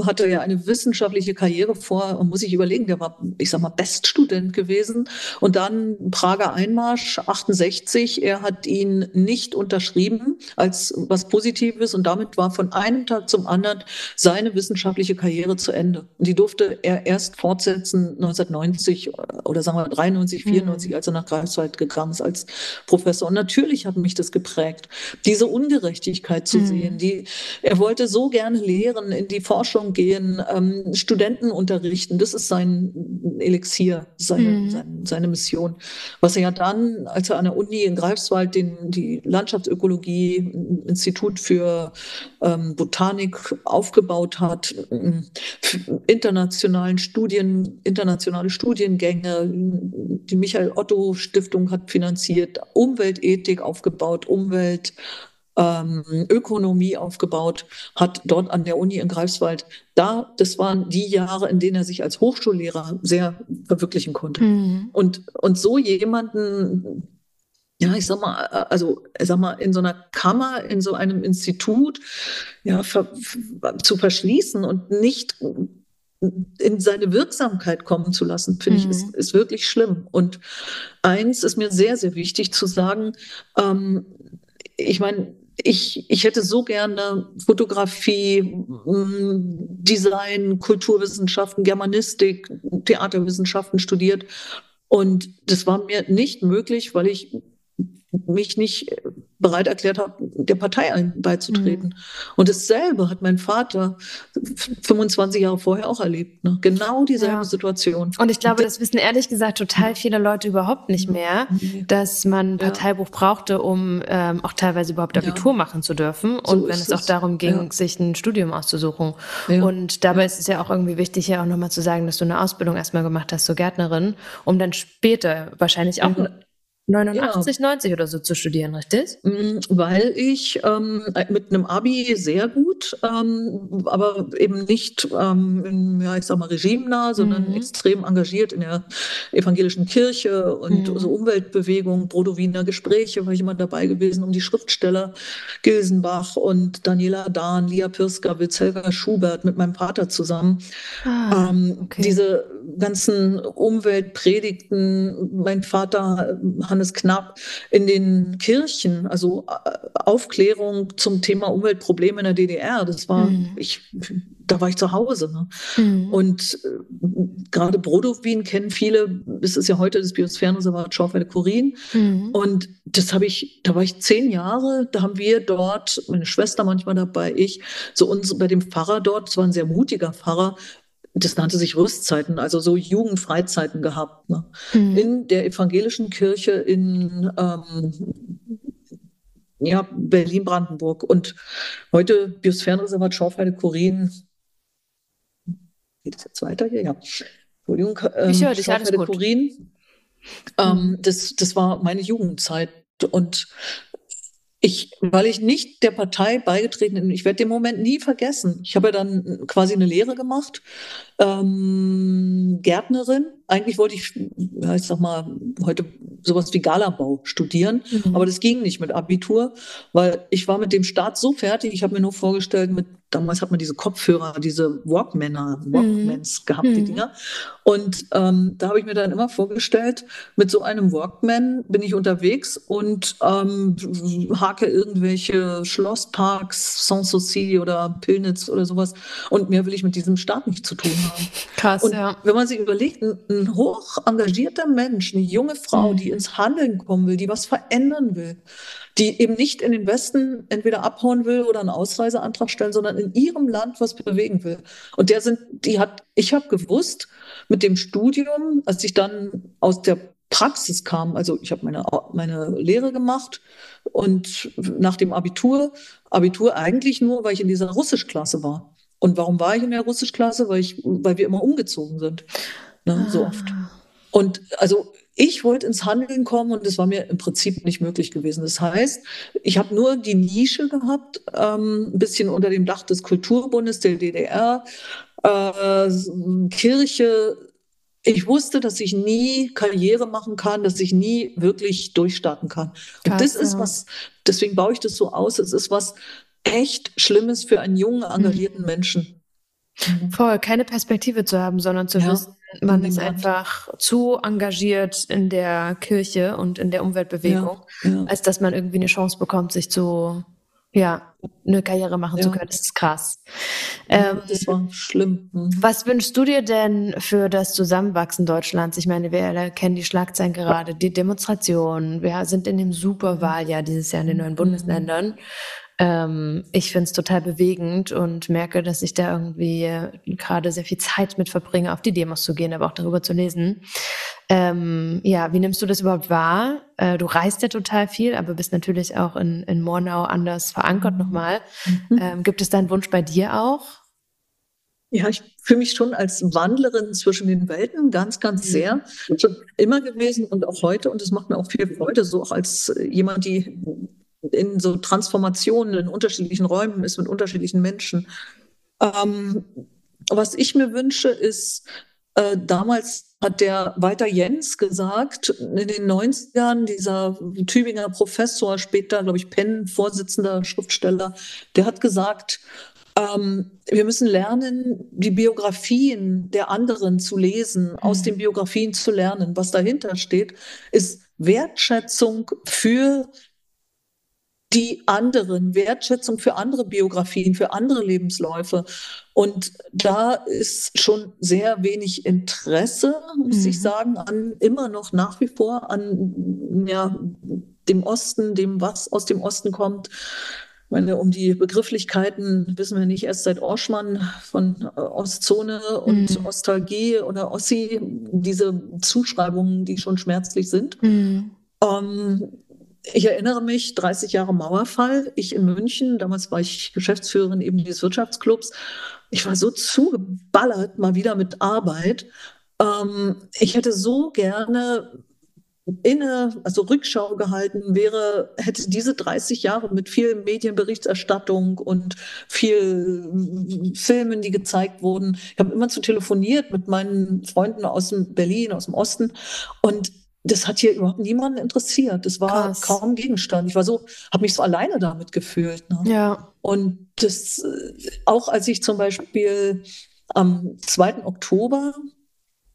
hatte ja eine wissenschaftliche Karriere vor und muss ich überlegen, der war, ich sag mal, Beststudent gewesen. Und dann Prager Einmarsch 68. Er hat ihn nicht unterschrieben als was Positives und damit war von einem Tag zum anderen seine wissenschaftliche Karriere zu Ende. Und die durfte er erst fortsetzen 1990 oder sagen wir 93, 94, mhm. als er nach Greifswald gegangen ist als Professor. Und natürlich hat mich das geprägt, diese Ungerechtigkeit zu mhm. sehen. Die, er wollte so gerne lehren, in die Forschung gehen, ähm, Studenten unterrichten. Das ist sein Elixier, seine, mhm. seine, seine, Mission. Was er ja dann, als er an der Uni in Greifswald den, die Landschaftsökologie, Institut für ähm, Botanik aufgebaut hat, internationalen Studien, internationale Studiengänge, die Michael Otto Stiftung hat finanziert, Umweltethik, Politik aufgebaut, Umwelt, ähm, Ökonomie aufgebaut, hat dort an der Uni in Greifswald, da, das waren die Jahre, in denen er sich als Hochschullehrer sehr verwirklichen konnte. Mhm. Und, und so jemanden, ja, ich sag mal, also, ich sag mal, in so einer Kammer, in so einem Institut, ja, ver, zu verschließen und nicht in seine Wirksamkeit kommen zu lassen, finde mhm. ich, ist, ist wirklich schlimm. Und eins ist mir sehr, sehr wichtig zu sagen, ähm, ich meine, ich, ich hätte so gerne Fotografie, Design, Kulturwissenschaften, Germanistik, Theaterwissenschaften studiert. Und das war mir nicht möglich, weil ich mich nicht bereit erklärt habe, der Partei beizutreten. Mhm. Und dasselbe hat mein Vater 25 Jahre vorher auch erlebt. Ne? Genau dieselbe ja. Situation. Und ich glaube, das wissen ehrlich gesagt total viele Leute überhaupt nicht mehr, dass man ein Parteibuch ja. brauchte, um ähm, auch teilweise überhaupt Abitur ja. machen zu dürfen. Und so wenn es auch darum ging, sich ein Studium auszusuchen. Und dabei ist es ja auch irgendwie wichtig, ja auch nochmal zu sagen, dass du eine Ausbildung erstmal gemacht hast zur Gärtnerin, um dann später wahrscheinlich auch 89, ja. 90 oder so zu studieren, richtig? Mm, weil ich ähm, mit einem Abi sehr gut, ähm, aber eben nicht, ähm, ja, ich sag mal, regimenah, sondern mhm. extrem engagiert in der evangelischen Kirche und mhm. so Umweltbewegung, Brodowiner Gespräche war ich immer dabei gewesen, um die Schriftsteller Gilsenbach und Daniela Dahn, Lia Pirskawitz, Helga Schubert mit meinem Vater zusammen. Ah, ähm, okay. Diese ganzen Umweltpredigten, mein Vater Hannes Knapp in den Kirchen, also äh, Aufklärung zum Thema Umweltprobleme in der DDR, das war, mhm. ich, da war ich zu Hause. Ne? Mhm. Und äh, gerade Brodowin kennen viele, es ist ja heute das Biosphärenreservat Schorfelde-Kurin. Mhm. Und das habe ich, da war ich zehn Jahre, da haben wir dort, meine Schwester manchmal dabei, ich, so uns bei dem Pfarrer dort, es war ein sehr mutiger Pfarrer, das nannte sich Rüstzeiten, also so Jugendfreizeiten gehabt. Ne? Mhm. In der evangelischen Kirche in ähm, ja, Berlin-Brandenburg. Und heute Biosphärenreservat Schorfheide-Kurin. Geht es jetzt weiter hier? Ja. Entschuldigung. Ähm, ich höre dich, alles gut. Kurin. Ähm, mhm. das, das war meine Jugendzeit. Und ich, weil ich nicht der Partei beigetreten bin, ich werde den Moment nie vergessen. Ich habe ja dann quasi eine Lehre gemacht, ähm, Gärtnerin. Eigentlich wollte ich, ja, ich sag mal, heute sowas wie Galabau studieren, mhm. aber das ging nicht mit Abitur, weil ich war mit dem Staat so fertig. Ich habe mir nur vorgestellt, mit damals hat man diese Kopfhörer, diese Walkmänner, Walkmans mhm. gehabt, die mhm. Dinger. Und ähm, da habe ich mir dann immer vorgestellt, mit so einem Workman bin ich unterwegs und ähm, hake irgendwelche Schlossparks, Sanssouci oder Pillnitz oder sowas. Und mehr will ich mit diesem Staat nicht zu tun haben. Krass, und ja. wenn man sich überlegt, ein, ein hoch engagierter Mensch, eine junge Frau, mhm. die ins Handeln kommen will, die was verändern will, die eben nicht in den Westen entweder abhauen will oder einen Ausreiseantrag stellen, sondern in ihrem Land was bewegen will. Und der sind, die hat, ich habe gewusst, mit dem Studium, als ich dann aus der Praxis kam, also ich habe meine, meine Lehre gemacht und nach dem Abitur, Abitur eigentlich nur, weil ich in dieser Russischklasse war. Und warum war ich in der Russischklasse? Weil ich, weil wir immer umgezogen sind. Ne, so oft. Ah. Und also ich wollte ins Handeln kommen und das war mir im Prinzip nicht möglich gewesen. Das heißt, ich habe nur die Nische gehabt, ähm, ein bisschen unter dem Dach des Kulturbundes der DDR, äh, Kirche. Ich wusste, dass ich nie Karriere machen kann, dass ich nie wirklich durchstarten kann. Und das ist was, deswegen baue ich das so aus, es ist was echt Schlimmes für einen jungen, engagierten mhm. Menschen. Voll, keine Perspektive zu haben, sondern zu ja. wissen, man ist einfach zu engagiert in der Kirche und in der Umweltbewegung, ja, ja. als dass man irgendwie eine Chance bekommt, sich zu, ja, eine Karriere machen ja. zu können. Das ist krass. Ähm, das war schlimm. Mhm. Was wünschst du dir denn für das Zusammenwachsen Deutschlands? Ich meine, wir alle kennen die Schlagzeilen gerade, die Demonstrationen. Wir sind in dem Superwahljahr dieses Jahr in den neuen mhm. Bundesländern. Ähm, ich finde es total bewegend und merke, dass ich da irgendwie gerade sehr viel Zeit mit verbringe, auf die Demos zu gehen, aber auch darüber zu lesen. Ähm, ja, wie nimmst du das überhaupt wahr? Äh, du reist ja total viel, aber bist natürlich auch in, in Mornau anders verankert nochmal. Mhm. Ähm, gibt es da einen Wunsch bei dir auch? Ja, ich fühle mich schon als Wandlerin zwischen den Welten ganz, ganz mhm. sehr. Schon immer gewesen und auch heute. Und es macht mir auch viel Freude, so auch als jemand, die in so Transformationen in unterschiedlichen Räumen ist mit unterschiedlichen Menschen. Ähm, was ich mir wünsche, ist, äh, damals hat der Walter Jens gesagt, in den 90ern, dieser Tübinger Professor, später, glaube ich, Penn, Vorsitzender, Schriftsteller, der hat gesagt, ähm, wir müssen lernen, die Biografien der anderen zu lesen, aus mhm. den Biografien zu lernen. Was dahinter steht, ist Wertschätzung für die anderen, Wertschätzung für andere Biografien, für andere Lebensläufe. Und da ist schon sehr wenig Interesse, muss mhm. ich sagen, an immer noch nach wie vor an ja, dem Osten, dem, was aus dem Osten kommt. Ich meine, um die Begrifflichkeiten wissen wir nicht erst seit Orschmann von äh, Ostzone und mhm. Ostalgie oder Ossi, diese Zuschreibungen, die schon schmerzlich sind. Mhm. Ähm, ich erinnere mich, 30 Jahre Mauerfall, ich in München, damals war ich Geschäftsführerin eben dieses Wirtschaftsclubs. Ich war so zugeballert mal wieder mit Arbeit. Ähm, ich hätte so gerne inne, also Rückschau gehalten wäre, hätte diese 30 Jahre mit viel Medienberichterstattung und viel Filmen, die gezeigt wurden. Ich habe immer zu telefoniert mit meinen Freunden aus dem Berlin, aus dem Osten und das hat hier überhaupt niemanden interessiert. Das war Krass. kaum Gegenstand. Ich war so, habe mich so alleine damit gefühlt. Ne? Ja. Und das, auch als ich zum Beispiel am 2. Oktober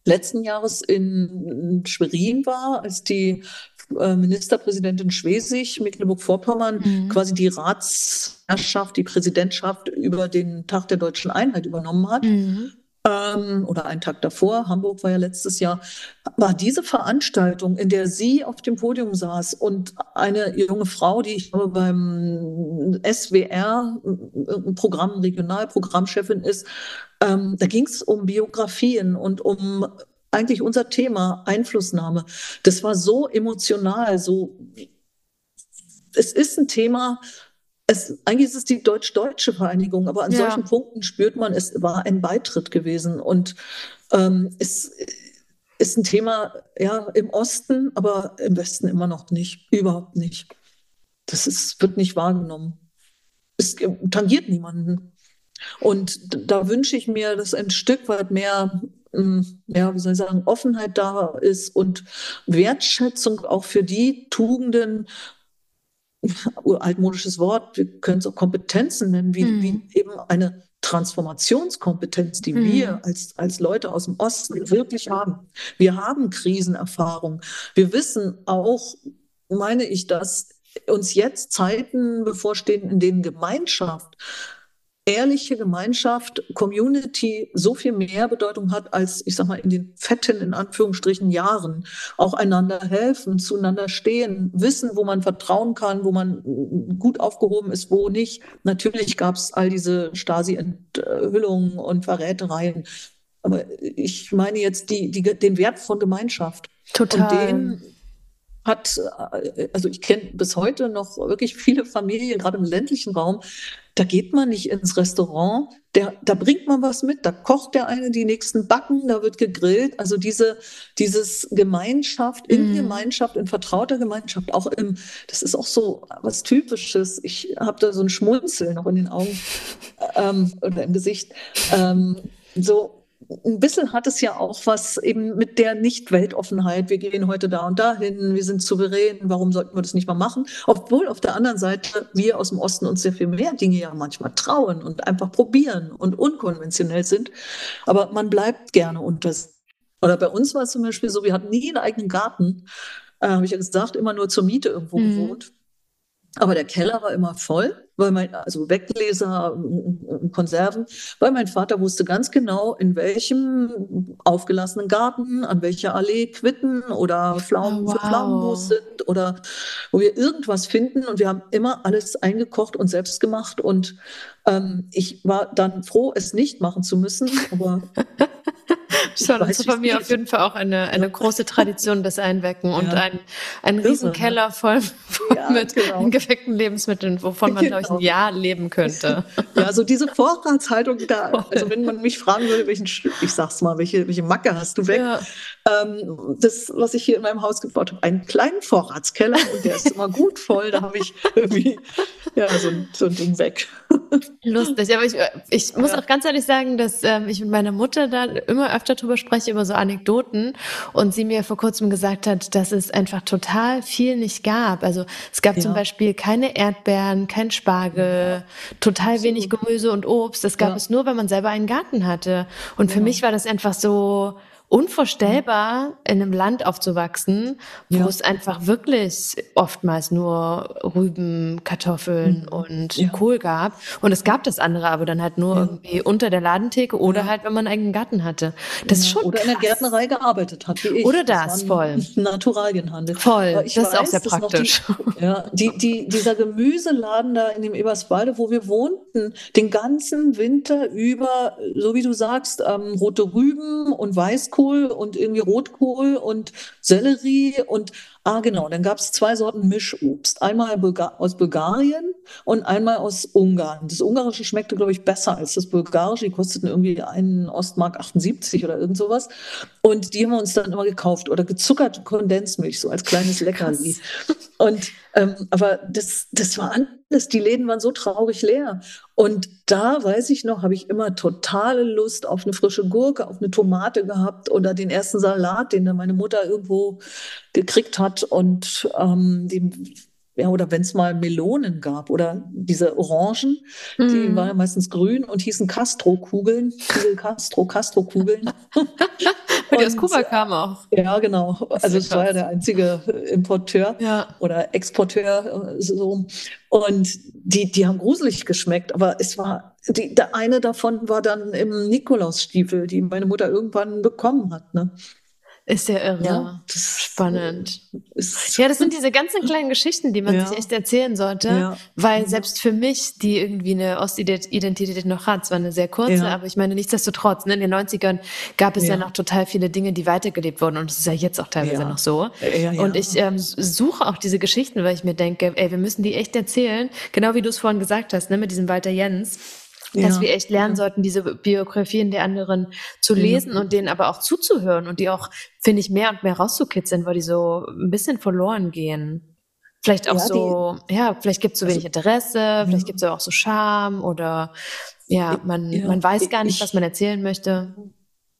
letzten Jahres in Schwerin war, als die äh, Ministerpräsidentin Schwesig, Mecklenburg-Vorpommern, mhm. quasi die Ratsherrschaft, die Präsidentschaft über den Tag der deutschen Einheit übernommen hat. Mhm ähm, oder einen Tag davor, Hamburg war ja letztes Jahr, war diese Veranstaltung, in der sie auf dem Podium saß und eine junge Frau, die ich glaube beim SWR äh, Programm, Regionalprogrammchefin ist, ähm, da ging es um Biografien und um eigentlich unser Thema Einflussnahme. Das war so emotional, so es ist ein Thema, es, eigentlich ist es die deutsch-deutsche Vereinigung, aber an ja. solchen Punkten spürt man, es war ein Beitritt gewesen und ähm, es ist ein Thema ja im Osten, aber im Westen immer noch nicht, überhaupt nicht. Das ist, wird nicht wahrgenommen. Es tangiert niemanden. Und da wünsche ich mir, dass ein Stück weit mehr, hm, ja, wie soll ich sagen, Offenheit da ist und Wertschätzung auch für die Tugenden altmodisches Wort, wir können es auch Kompetenzen nennen, wie, mhm. wie eben eine Transformationskompetenz, die mhm. wir als, als Leute aus dem Osten wirklich haben. Wir haben Krisenerfahrung. Wir wissen auch, meine ich, dass uns jetzt Zeiten bevorstehen, in denen Gemeinschaft ehrliche Gemeinschaft, Community so viel mehr Bedeutung hat als, ich sag mal, in den fetten, in Anführungsstrichen, Jahren. Auch einander helfen, zueinander stehen, wissen, wo man vertrauen kann, wo man gut aufgehoben ist, wo nicht. Natürlich gab es all diese Stasi-Enthüllungen und Verrätereien. Aber ich meine jetzt die, die, den Wert von Gemeinschaft. Total. Und den hat, äh, also ich kenne bis heute noch wirklich viele Familien, gerade im ländlichen Raum, da geht man nicht ins Restaurant, der, da bringt man was mit, da kocht der eine die nächsten Backen, da wird gegrillt. Also diese, dieses Gemeinschaft, in mm. Gemeinschaft, in vertrauter Gemeinschaft, auch im, das ist auch so was Typisches. Ich habe da so ein Schmunzeln noch in den Augen ähm, oder im Gesicht. Ähm, so, ein bisschen hat es ja auch was eben mit der Nicht-Weltoffenheit. Wir gehen heute da und dahin, wir sind souverän, warum sollten wir das nicht mal machen? Obwohl auf der anderen Seite wir aus dem Osten uns sehr viel mehr Dinge ja manchmal trauen und einfach probieren und unkonventionell sind. Aber man bleibt gerne unter. Oder bei uns war es zum Beispiel so, wir hatten nie einen eigenen Garten. Äh, Habe ich ja gesagt, immer nur zur Miete irgendwo mhm. gewohnt. Aber der Keller war immer voll, weil mein, also Weggläser, Konserven, weil mein Vater wusste ganz genau, in welchem aufgelassenen Garten, an welcher Allee Quitten oder Pflaumen oh, wow. für Pflaumenmus sind oder wo wir irgendwas finden. Und wir haben immer alles eingekocht und selbst gemacht. Und ähm, ich war dann froh, es nicht machen zu müssen. Aber *laughs* *laughs* Schon, das ist bei mir auf jeden Fall auch eine, eine große Tradition, das Einwecken ja. und ein, ein Riesenkeller voll, voll ja, mit genau. geweckten Lebensmitteln, wovon man, genau. glaube ich, ein genau. Jahr leben könnte. Ja, so diese Vorratshaltung da, *laughs* also wenn man mich fragen würde, welchen, ich sag's mal, welche, welche Macke hast du weg? Ja. Ähm, das, was ich hier in meinem Haus gebaut habe, einen kleinen Vorratskeller und der ist immer gut voll, da habe ich irgendwie ja, so, so ein Ding weg. Lustig, aber ich, ich muss ja. auch ganz ehrlich sagen, dass ähm, ich mit meiner Mutter da immer öfter drüber spreche, über so Anekdoten und sie mir vor kurzem gesagt hat, dass es einfach total viel nicht gab. Also es gab ja. zum Beispiel keine Erdbeeren, kein Spargel, total Absolut. wenig Gemüse und Obst. Das gab ja. es nur, wenn man selber einen Garten hatte. Und für mich war das einfach so, unvorstellbar, in einem Land aufzuwachsen, wo ja. es einfach wirklich oftmals nur Rüben, Kartoffeln mhm. und ja. Kohl gab. Und es gab das andere aber dann halt nur ja. irgendwie unter der Ladentheke oder halt, wenn man einen eigenen Garten hatte. Das ist schon Oder krass. in der Gärtnerei gearbeitet hat, wie ich. Oder das, das voll. *laughs* Naturalienhandel. Voll, das weiß, ist auch sehr praktisch. Die, *laughs* ja, die, die, dieser Gemüseladen da in dem Eberswalde, wo wir wohnten, den ganzen Winter über, so wie du sagst, ähm, rote Rüben und Weißkohl Weißkohl und irgendwie Rotkohl und Sellerie und Ah, genau. Dann gab es zwei Sorten Mischobst. Einmal aus Bulgarien und einmal aus Ungarn. Das Ungarische schmeckte, glaube ich, besser als das Bulgarische. Die kosteten irgendwie einen Ostmark 78 oder irgend sowas. Und die haben wir uns dann immer gekauft. Oder gezuckerte Kondensmilch, so als kleines Leckerli. Und, ähm, aber das, das war alles. Die Läden waren so traurig leer. Und da weiß ich noch, habe ich immer totale Lust auf eine frische Gurke, auf eine Tomate gehabt oder den ersten Salat, den dann meine Mutter irgendwo gekriegt hat und ähm, die, ja, oder wenn es mal Melonen gab oder diese Orangen, mm. die mhm. waren ja meistens grün und hießen Castro-Kugeln, Castro, Castro-Kugeln. *laughs* und die aus Kuba kamen auch. Ja, genau. Also es war ja der einzige Importeur ja. oder Exporteur äh, so. Und die, die haben gruselig geschmeckt, aber es war, die, der eine davon war dann im Nikolausstiefel, die meine Mutter irgendwann bekommen hat. Ne? Ist ja irre. Ja, Spannend. ja, das sind diese ganzen kleinen Geschichten, die man ja. sich echt erzählen sollte, ja. weil selbst für mich, die irgendwie eine Ostidentität noch hat, zwar eine sehr kurze, aber ich meine, nichtsdestotrotz, ne, in den 90ern gab es ja. noch total viele Dinge, die weitergelebt wurden und es ist ja jetzt auch teilweise noch so. Und ich ähm, suche auch diese Geschichten, weil ich mir denke, ey, wir müssen die echt erzählen, genau wie du es vorhin gesagt hast, ne, mit diesem Walter Jens dass wir echt lernen sollten, diese Biografien der anderen zu lesen ja. und denen aber auch zuzuhören und die auch, finde ich, mehr und mehr rauszukitzeln, weil die so ein bisschen verloren gehen. Vielleicht auch ja, so, die, ja, vielleicht gibt es so wenig also, Interesse, vielleicht gibt es auch so Scham oder ja, man, man weiß gar nicht, was man erzählen möchte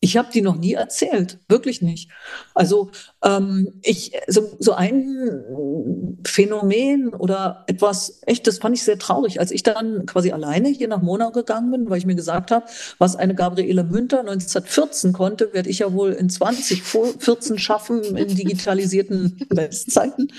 Ich habe die noch nie erzählt, wirklich nicht. Also ähm, ich so, so ein Phänomen oder etwas echt, das fand ich sehr traurig, als ich dann quasi alleine hier nach Monau gegangen bin, weil ich mir gesagt habe, was eine Gabriele Münter 1914 konnte, werde ich ja wohl in 2014 schaffen in digitalisierten *laughs* Westzeiten.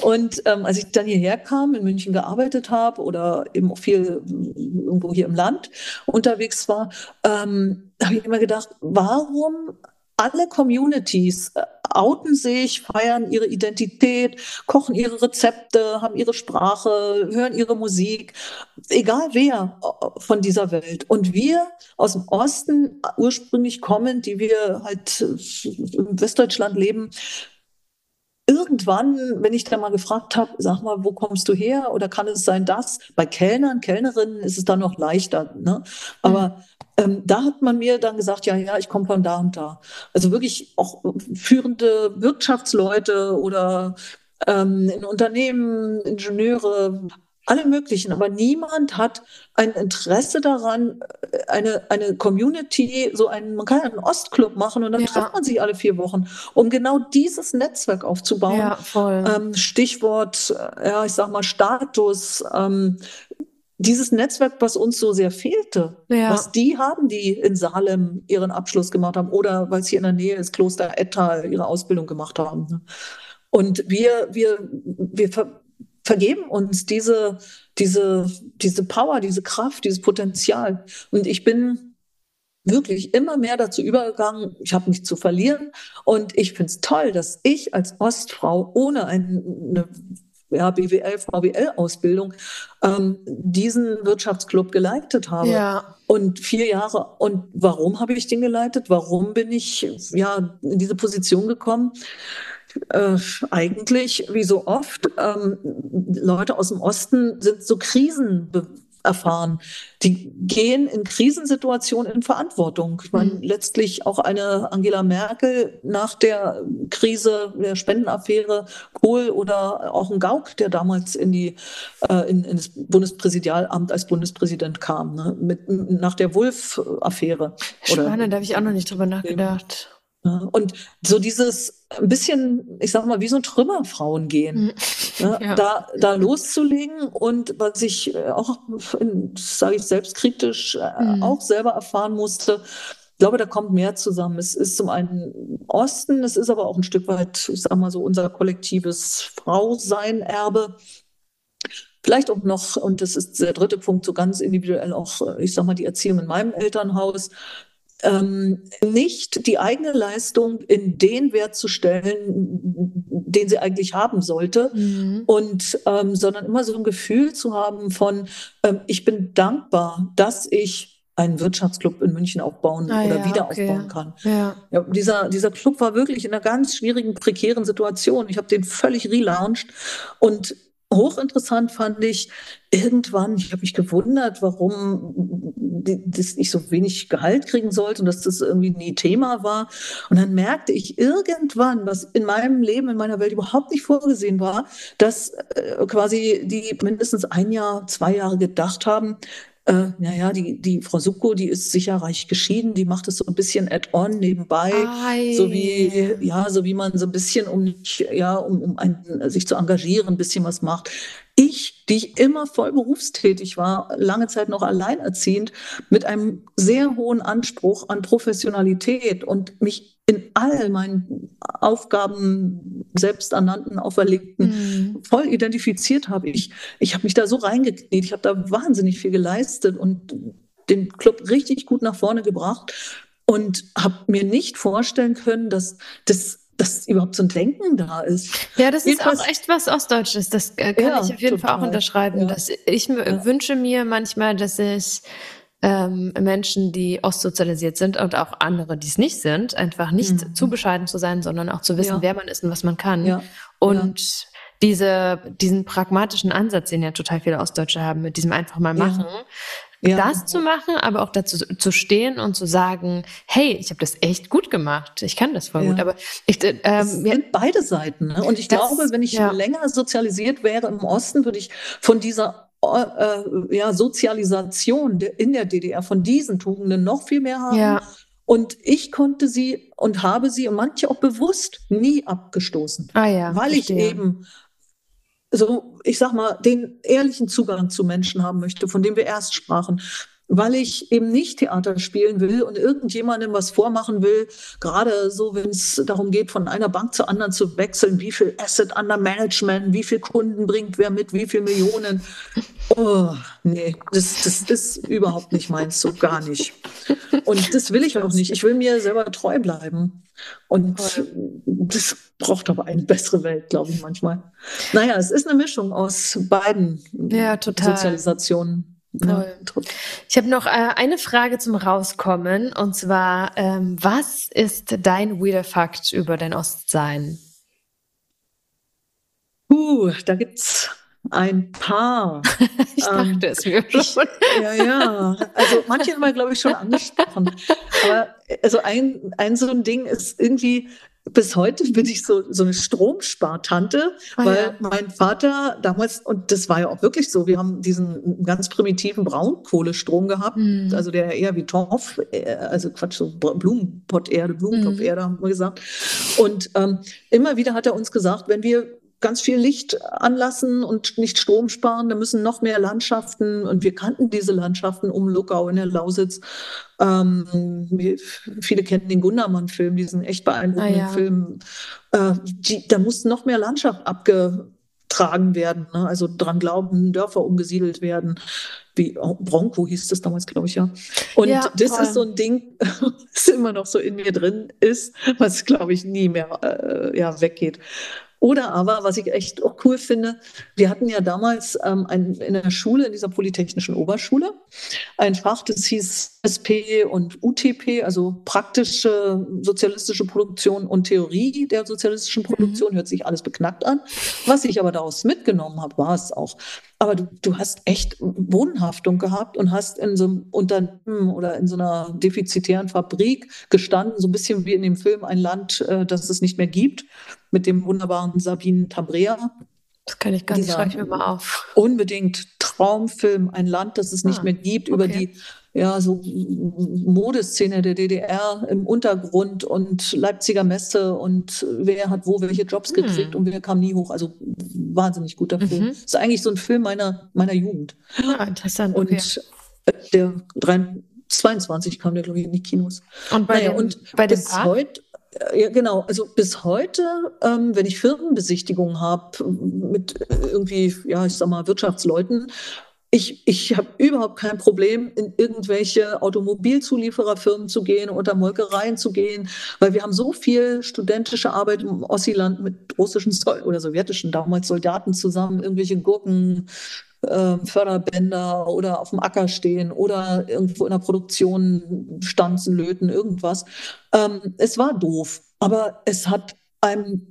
Und ähm, als ich dann hierher kam, in München gearbeitet habe oder eben auch viel irgendwo hier im Land unterwegs war, ähm, habe ich immer gedacht, warum alle Communities äh, outen sich, feiern ihre Identität, kochen ihre Rezepte, haben ihre Sprache, hören ihre Musik, egal wer äh, von dieser Welt. Und wir aus dem Osten ursprünglich kommen, die wir halt in Westdeutschland leben, irgendwann, wenn ich da mal gefragt habe, sag mal, wo kommst du her? Oder kann es sein, dass bei Kellnern, Kellnerinnen ist es dann noch leichter. Ne? Aber mhm. Ähm, da hat man mir dann gesagt, ja, ja, ich komme von da und da. Also wirklich auch führende Wirtschaftsleute oder ähm, in Unternehmen, Ingenieure, alle möglichen, aber niemand hat ein Interesse daran, eine, eine Community, so einen, man kann einen Ostclub machen und dann ja. trifft man sich alle vier Wochen, um genau dieses Netzwerk aufzubauen. Ja, voll. Ähm, Stichwort, äh, ja, ich sag mal Status, ähm, dieses Netzwerk, was uns so sehr fehlte, ja. was die haben, die in Salem ihren Abschluss gemacht haben oder weil es hier in der Nähe ist, Kloster Ettal ihre Ausbildung gemacht haben. Ne? Und wir, wir, wir vergeben uns diese, diese, diese Power, diese Kraft, dieses Potenzial. Und ich bin wirklich immer mehr dazu übergegangen, ich habe nichts zu verlieren. Und ich finde es toll, dass ich als Ostfrau ohne eine ja, BWL, VWL-Ausbildung ähm, diesen Wirtschaftsclub geleitet habe. Ja. Und vier Jahre. Und warum habe ich den geleitet? Warum bin ich ja in diese Position gekommen? äh, eigentlich, wie so oft, ähm, Leute aus dem Osten sind so Krisen erfahren. Die gehen in Krisensituationen in Verantwortung. Ich meine, mhm. letztlich auch eine Angela Merkel nach der Krise der Spendenaffäre Kohl oder auch ein Gauck, der damals in die äh, in, in das Bundespräsidialamt als Bundespräsident kam, ne? Mit, nach der Wulff-Affäre. Spannend, da habe ich auch noch nicht drüber nachgedacht. Und so dieses ein bisschen, ich sag mal, wie so ein Trümmerfrauen gehen, mhm. ne? *laughs* ja. da, da loszulegen und was ich äh, auch, sage ich selbstkritisch, äh, mhm. auch selber erfahren musste, ich glaube, da kommt mehr zusammen. Es ist zum einen Osten, es ist aber auch ein Stück weit, ich sag mal so, unser kollektives Frausein-Erbe. Vielleicht auch noch, und das ist der dritte Punkt, so ganz individuell auch, äh, ich sag mal, die Erziehung in meinem Elternhaus ähm, nicht die eigene Leistung in den Wert zu stellen, den sie eigentlich haben sollte, mhm. und ähm, sondern immer so ein Gefühl zu haben von, ähm, ich bin dankbar, dass ich einen Wirtschaftsclub in München aufbauen ah, oder ja, wieder okay. aufbauen kann. Ja. ja. dieser, dieser Club war wirklich in einer ganz schwierigen, prekären Situation. Ich habe den völlig relaunched und hochinteressant fand ich irgendwann, ich habe mich gewundert, warum das nicht so wenig Gehalt kriegen sollte und dass das irgendwie nie Thema war. Und dann merkte ich irgendwann, was in meinem Leben, in meiner Welt überhaupt nicht vorgesehen war, dass äh, quasi die mindestens ein Jahr, zwei Jahre gedacht haben, äh, naja, die, die Frau Suko, die ist sicher reich geschieden, die macht es so ein bisschen add-on nebenbei, Ei. so wie, ja, so wie man so ein bisschen, um, ja, um, um ein, sich zu engagieren, ein bisschen was macht. Ich, die ich immer voll berufstätig war, lange Zeit noch alleinerziehend, mit einem sehr hohen Anspruch an Professionalität und mich in all meinen Aufgaben, selbsternannten, auferlegten, mhm. voll identifiziert habe. Ich, ich habe mich da so reingekniet, ich habe da wahnsinnig viel geleistet und den Club richtig gut nach vorne gebracht und habe mir nicht vorstellen können, dass das dass überhaupt so ein Denken da ist. Ja, das ist auch echt was Ostdeutsches. Das äh, kann ja, ich auf jeden total. Fall auch unterschreiben. Ja. Dass ich ja. wünsche mir manchmal, dass ich ähm, Menschen, die ostsozialisiert sind und auch andere, die es nicht sind, einfach nicht mhm. zu bescheiden zu sein, sondern auch zu wissen, ja. wer man ist und was man kann. Ja. Und ja. diese, diesen pragmatischen Ansatz, den ja total viele Ostdeutsche haben, mit diesem einfach mal machen, ja. das zu machen, aber auch dazu zu stehen und zu sagen, hey, ich habe das echt gut gemacht, ich kann das voll ja. gut. Aber ich, äh, ähm, sind beide Seiten. Ne? Und ich das, glaube, wenn ich länger sozialisiert wäre im Osten, würde ich von dieser äh, ja, Sozialisation in der DDR von diesen Tugenden noch viel mehr haben. Ja. Und ich konnte sie und habe sie und manche auch bewusst nie abgestoßen. Ah ja, weil verstehe. ich eben so, ich sag mal, den ehrlichen Zugang zu Menschen haben möchte, von dem wir erst sprachen weil ich eben nicht Theater spielen will und irgendjemandem was vormachen will, gerade so, wenn es darum geht, von einer Bank zur anderen zu wechseln, wie viel Asset under Management, wie viel Kunden bringt wer mit, wie viel Millionen. Oh, nee, das, das ist überhaupt nicht meins, so gar nicht. Und das will ich auch nicht. Ich will mir selber treu bleiben. Und das braucht aber eine bessere Welt, glaube ich manchmal. Naja, es ist eine Mischung aus beiden ja, Sozialisationen. Toll. Ich habe noch äh, eine Frage zum Rauskommen und zwar, ähm, was ist dein weirder Fakt über dein Ostsein? Uh, da gibt's ein paar. *laughs* ich dachte ähm, es mir schon. *laughs* ja, ja. Also manche haben wir, glaube ich, schon angesprochen. Aber also ein, ein so ein Ding ist irgendwie, bis heute bin ich so, so eine Stromspartante, oh, weil ja. mein Vater damals, und das war ja auch wirklich so, wir haben diesen ganz primitiven Braunkohlestrom gehabt, mhm. also der eher wie Torf, äh, also Quatsch, so Blumenpotterde, Blumentopferde, mhm. haben wir gesagt. Und ähm, immer wieder hat er uns gesagt, wenn wir ganz viel Licht anlassen und nicht Strom sparen. Da müssen noch mehr Landschaften und wir kannten diese Landschaften um Luckau in der Lausitz. Ähm, viele kennen den Gundermann-Film, diesen echt beeindruckenden ah, ja. Film. Äh, die, da muss noch mehr Landschaft abgetragen werden. Ne? Also dran glauben, Dörfer umgesiedelt werden. Wie Bronco hieß das damals, glaube ich, ja. Und ja, das ist so ein Ding, *laughs* das immer noch so in mir drin ist, was, glaube ich, nie mehr äh, ja, weggeht. Oder aber, was ich echt auch cool finde, wir hatten ja damals ähm, ein, in der Schule, in dieser Polytechnischen Oberschule, ein Fach, das hieß SP und UTP, also praktische sozialistische Produktion und Theorie der sozialistischen mhm. Produktion. Mhm. Hört sich alles beknackt an. Was ich aber daraus mitgenommen habe, war es auch. Aber du, du hast echt Wohnhaftung gehabt und hast in so einem Unternehmen oder in so einer defizitären Fabrik gestanden, so ein bisschen wie in dem Film Ein Land, äh, das es nicht mehr gibt mit dem wunderbaren Sabine Tabrea. Das kann ich gar nicht, schreibe ich mir mal auf. Unbedingt Traumfilm, ein Land, das es ah, nicht mehr gibt, okay. über die ja, so Modeszene der DDR im Untergrund und Leipziger Messe und wer hat wo welche Jobs hm. gekriegt und wer kam nie hoch. Also wahnsinnig guter mhm. Film. Ist eigentlich so ein Film meiner, meiner Jugend. Ah, interessant. Okay. Und der 22 kam der, glaube ich, in die Kinos. Und bei, naja, dem, und bei dem bis heute ja, genau. Also bis heute, ähm, wenn ich Firmenbesichtigungen habe mit äh, irgendwie, ja, ich sag mal, Wirtschaftsleuten, ich, ich habe überhaupt kein Problem, in irgendwelche Automobilzuliefererfirmen zu gehen oder Molkereien zu gehen, weil wir haben so viel studentische Arbeit im Ossiland mit russischen oder sowjetischen damals Soldaten zusammen, irgendwelche Gurken, äh, Förderbänder oder auf dem Acker stehen oder irgendwo in der Produktion stanzen, löten, irgendwas. Ähm, es war doof, aber es hat einem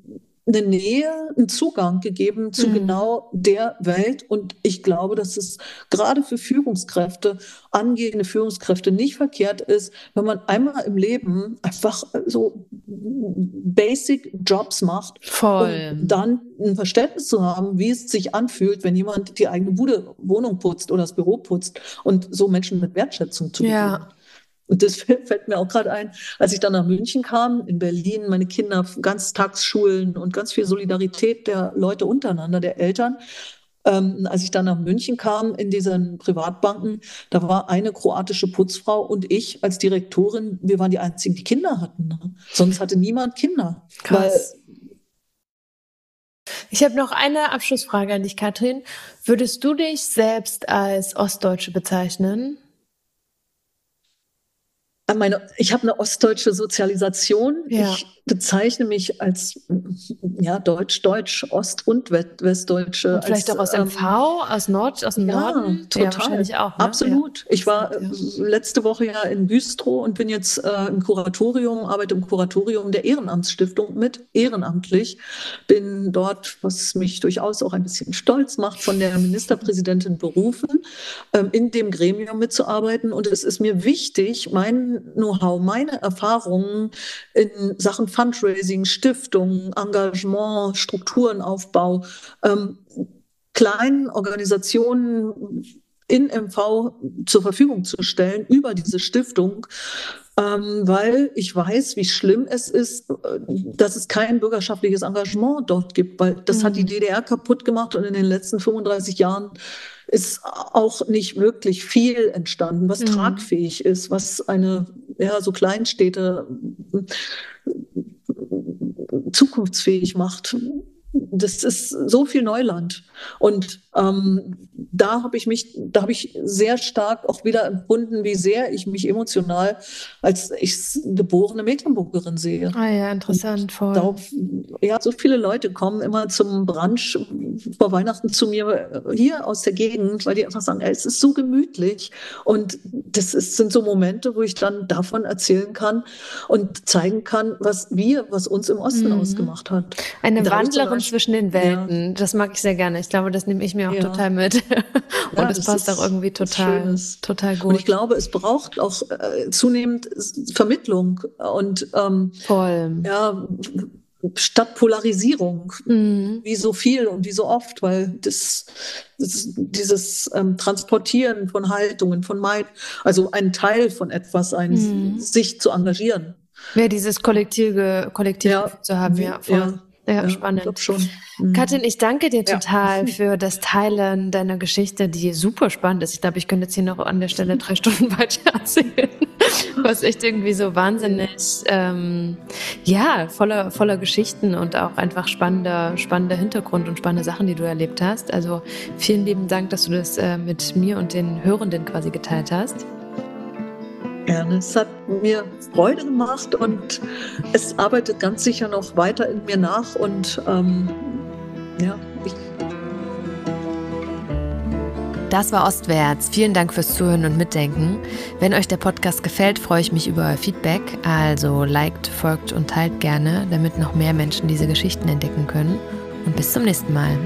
eine Nähe, einen Zugang gegeben zu mhm. genau der Welt. Und ich glaube, dass es gerade für Führungskräfte, angehende Führungskräfte nicht verkehrt ist, wenn man einmal im Leben einfach so Basic Jobs macht, Voll. um dann ein Verständnis zu haben, wie es sich anfühlt, wenn jemand die eigene Bude, Wohnung putzt oder das Büro putzt und so Menschen mit Wertschätzung zu begegnen. Ja. Und das *laughs* fällt mir auch gerade ein, als ich dann nach München kam, in Berlin, meine Kinder, Ganztagsschulen und ganz viel Solidarität der Leute untereinander, der Eltern. Ähm, als ich dann nach München kam in diesen Privatbanken, da war eine kroatische Putzfrau und ich als Direktorin, wir waren die einzigen, die Kinder hatten. Ne? Sonst hatte niemand Kinder. Krass. ich habe noch eine Abschlussfrage an dich, Katrin. Würdest du dich selbst als Ostdeutsche bezeichnen? Meine, ich habe eine ostdeutsche Sozialisation. Ja. Ich bezeichne mich als ja, Deutsch, Deutsch, Ost- und Westdeutsche. Und vielleicht als, auch aus MV, ähm, aus Nord, aus dem ja, Norden? Total. Ja, wahrscheinlich auch. Ne? Absolut. Ja. Ich war äh, letzte Woche ja in Güstrow und bin jetzt äh, im Kuratorium, arbeite im Kuratorium der Ehrenamtsstiftung mit, ehrenamtlich. Bin dort, was mich durchaus auch ein bisschen stolz macht, von der Ministerpräsidentin berufen, ähm, in dem Gremium mitzuarbeiten. Und es ist mir wichtig, mein Know-how, meine Erfahrungen in Sachen Fundraising, Stiftung, Engagement, Strukturenaufbau, ähm, kleinen Organisationen in MV zur Verfügung zu stellen über diese Stiftung, ähm, weil ich weiß, wie schlimm es ist, äh, dass es kein bürgerschaftliches Engagement dort gibt, weil das mhm. hat die mhm. DDR kaputt gemacht und in den letzten 35 Jahren ist auch nicht wirklich viel entstanden, was mhm. tragfähig ist, was eine, ja, so Kleinstädte zukunftsfähig macht das ist so viel Neuland. Und ähm, da habe ich mich, da habe ich sehr stark auch wieder empfunden, wie sehr ich mich emotional als ich geborene Mecklenburgerin sehe. Ah ja, interessant, voll. Darauf, ja, so viele Leute kommen immer zum Brunch vor Weihnachten zu mir hier aus der Gegend, weil die einfach sagen, ey, es ist so gemütlich. Und das ist, sind so Momente, wo ich dann davon erzählen kann und zeigen kann, was wir, was uns im Osten mhm. ausgemacht hat. Eine Wandlerin zwischen den Welten. Ja. Das mag ich sehr gerne. Ich glaube, das nehme ich mir auch ja. total mit. *laughs* Und das passt auch irgendwie total, total gut. Und ich glaube, es braucht auch äh, zunehmend Vermittlung und ähm, Voll. ja, statt Polarisierung, mhm. wie so viel und wie so oft, weil das, das dieses ähm, Transportieren von Haltungen, von Meid, also ein Teil von etwas, ein, mhm. sich zu engagieren. Ja, dieses kollektive, kollektive ja, zu haben, ja, voll. Ja. Ja, ja spannend. Ich schon. Mhm. Katrin, ich danke dir total ja. *laughs* für das Teilen deiner Geschichte, die super spannend ist. Ich glaube, ich könnte jetzt hier noch an der Stelle drei *laughs* Stunden weiter erzählen, *laughs* was echt irgendwie so wahnsinnig, ähm, ja, voller, voller Geschichten und auch einfach spannender, spannender Hintergrund und spannende Sachen, die du erlebt hast. Also vielen lieben Dank, dass du das äh, mit mir und den Hörenden quasi geteilt hast. Gerne. Es hat mir Freude gemacht und es arbeitet ganz sicher noch weiter in mir nach und ähm, ja, ich das war Ostwärts. Vielen Dank fürs Zuhören und Mitdenken. Wenn euch der Podcast gefällt, freue ich mich über euer Feedback. Also liked, folgt und teilt gerne, damit noch mehr Menschen diese Geschichten entdecken können. Und bis zum nächsten Mal.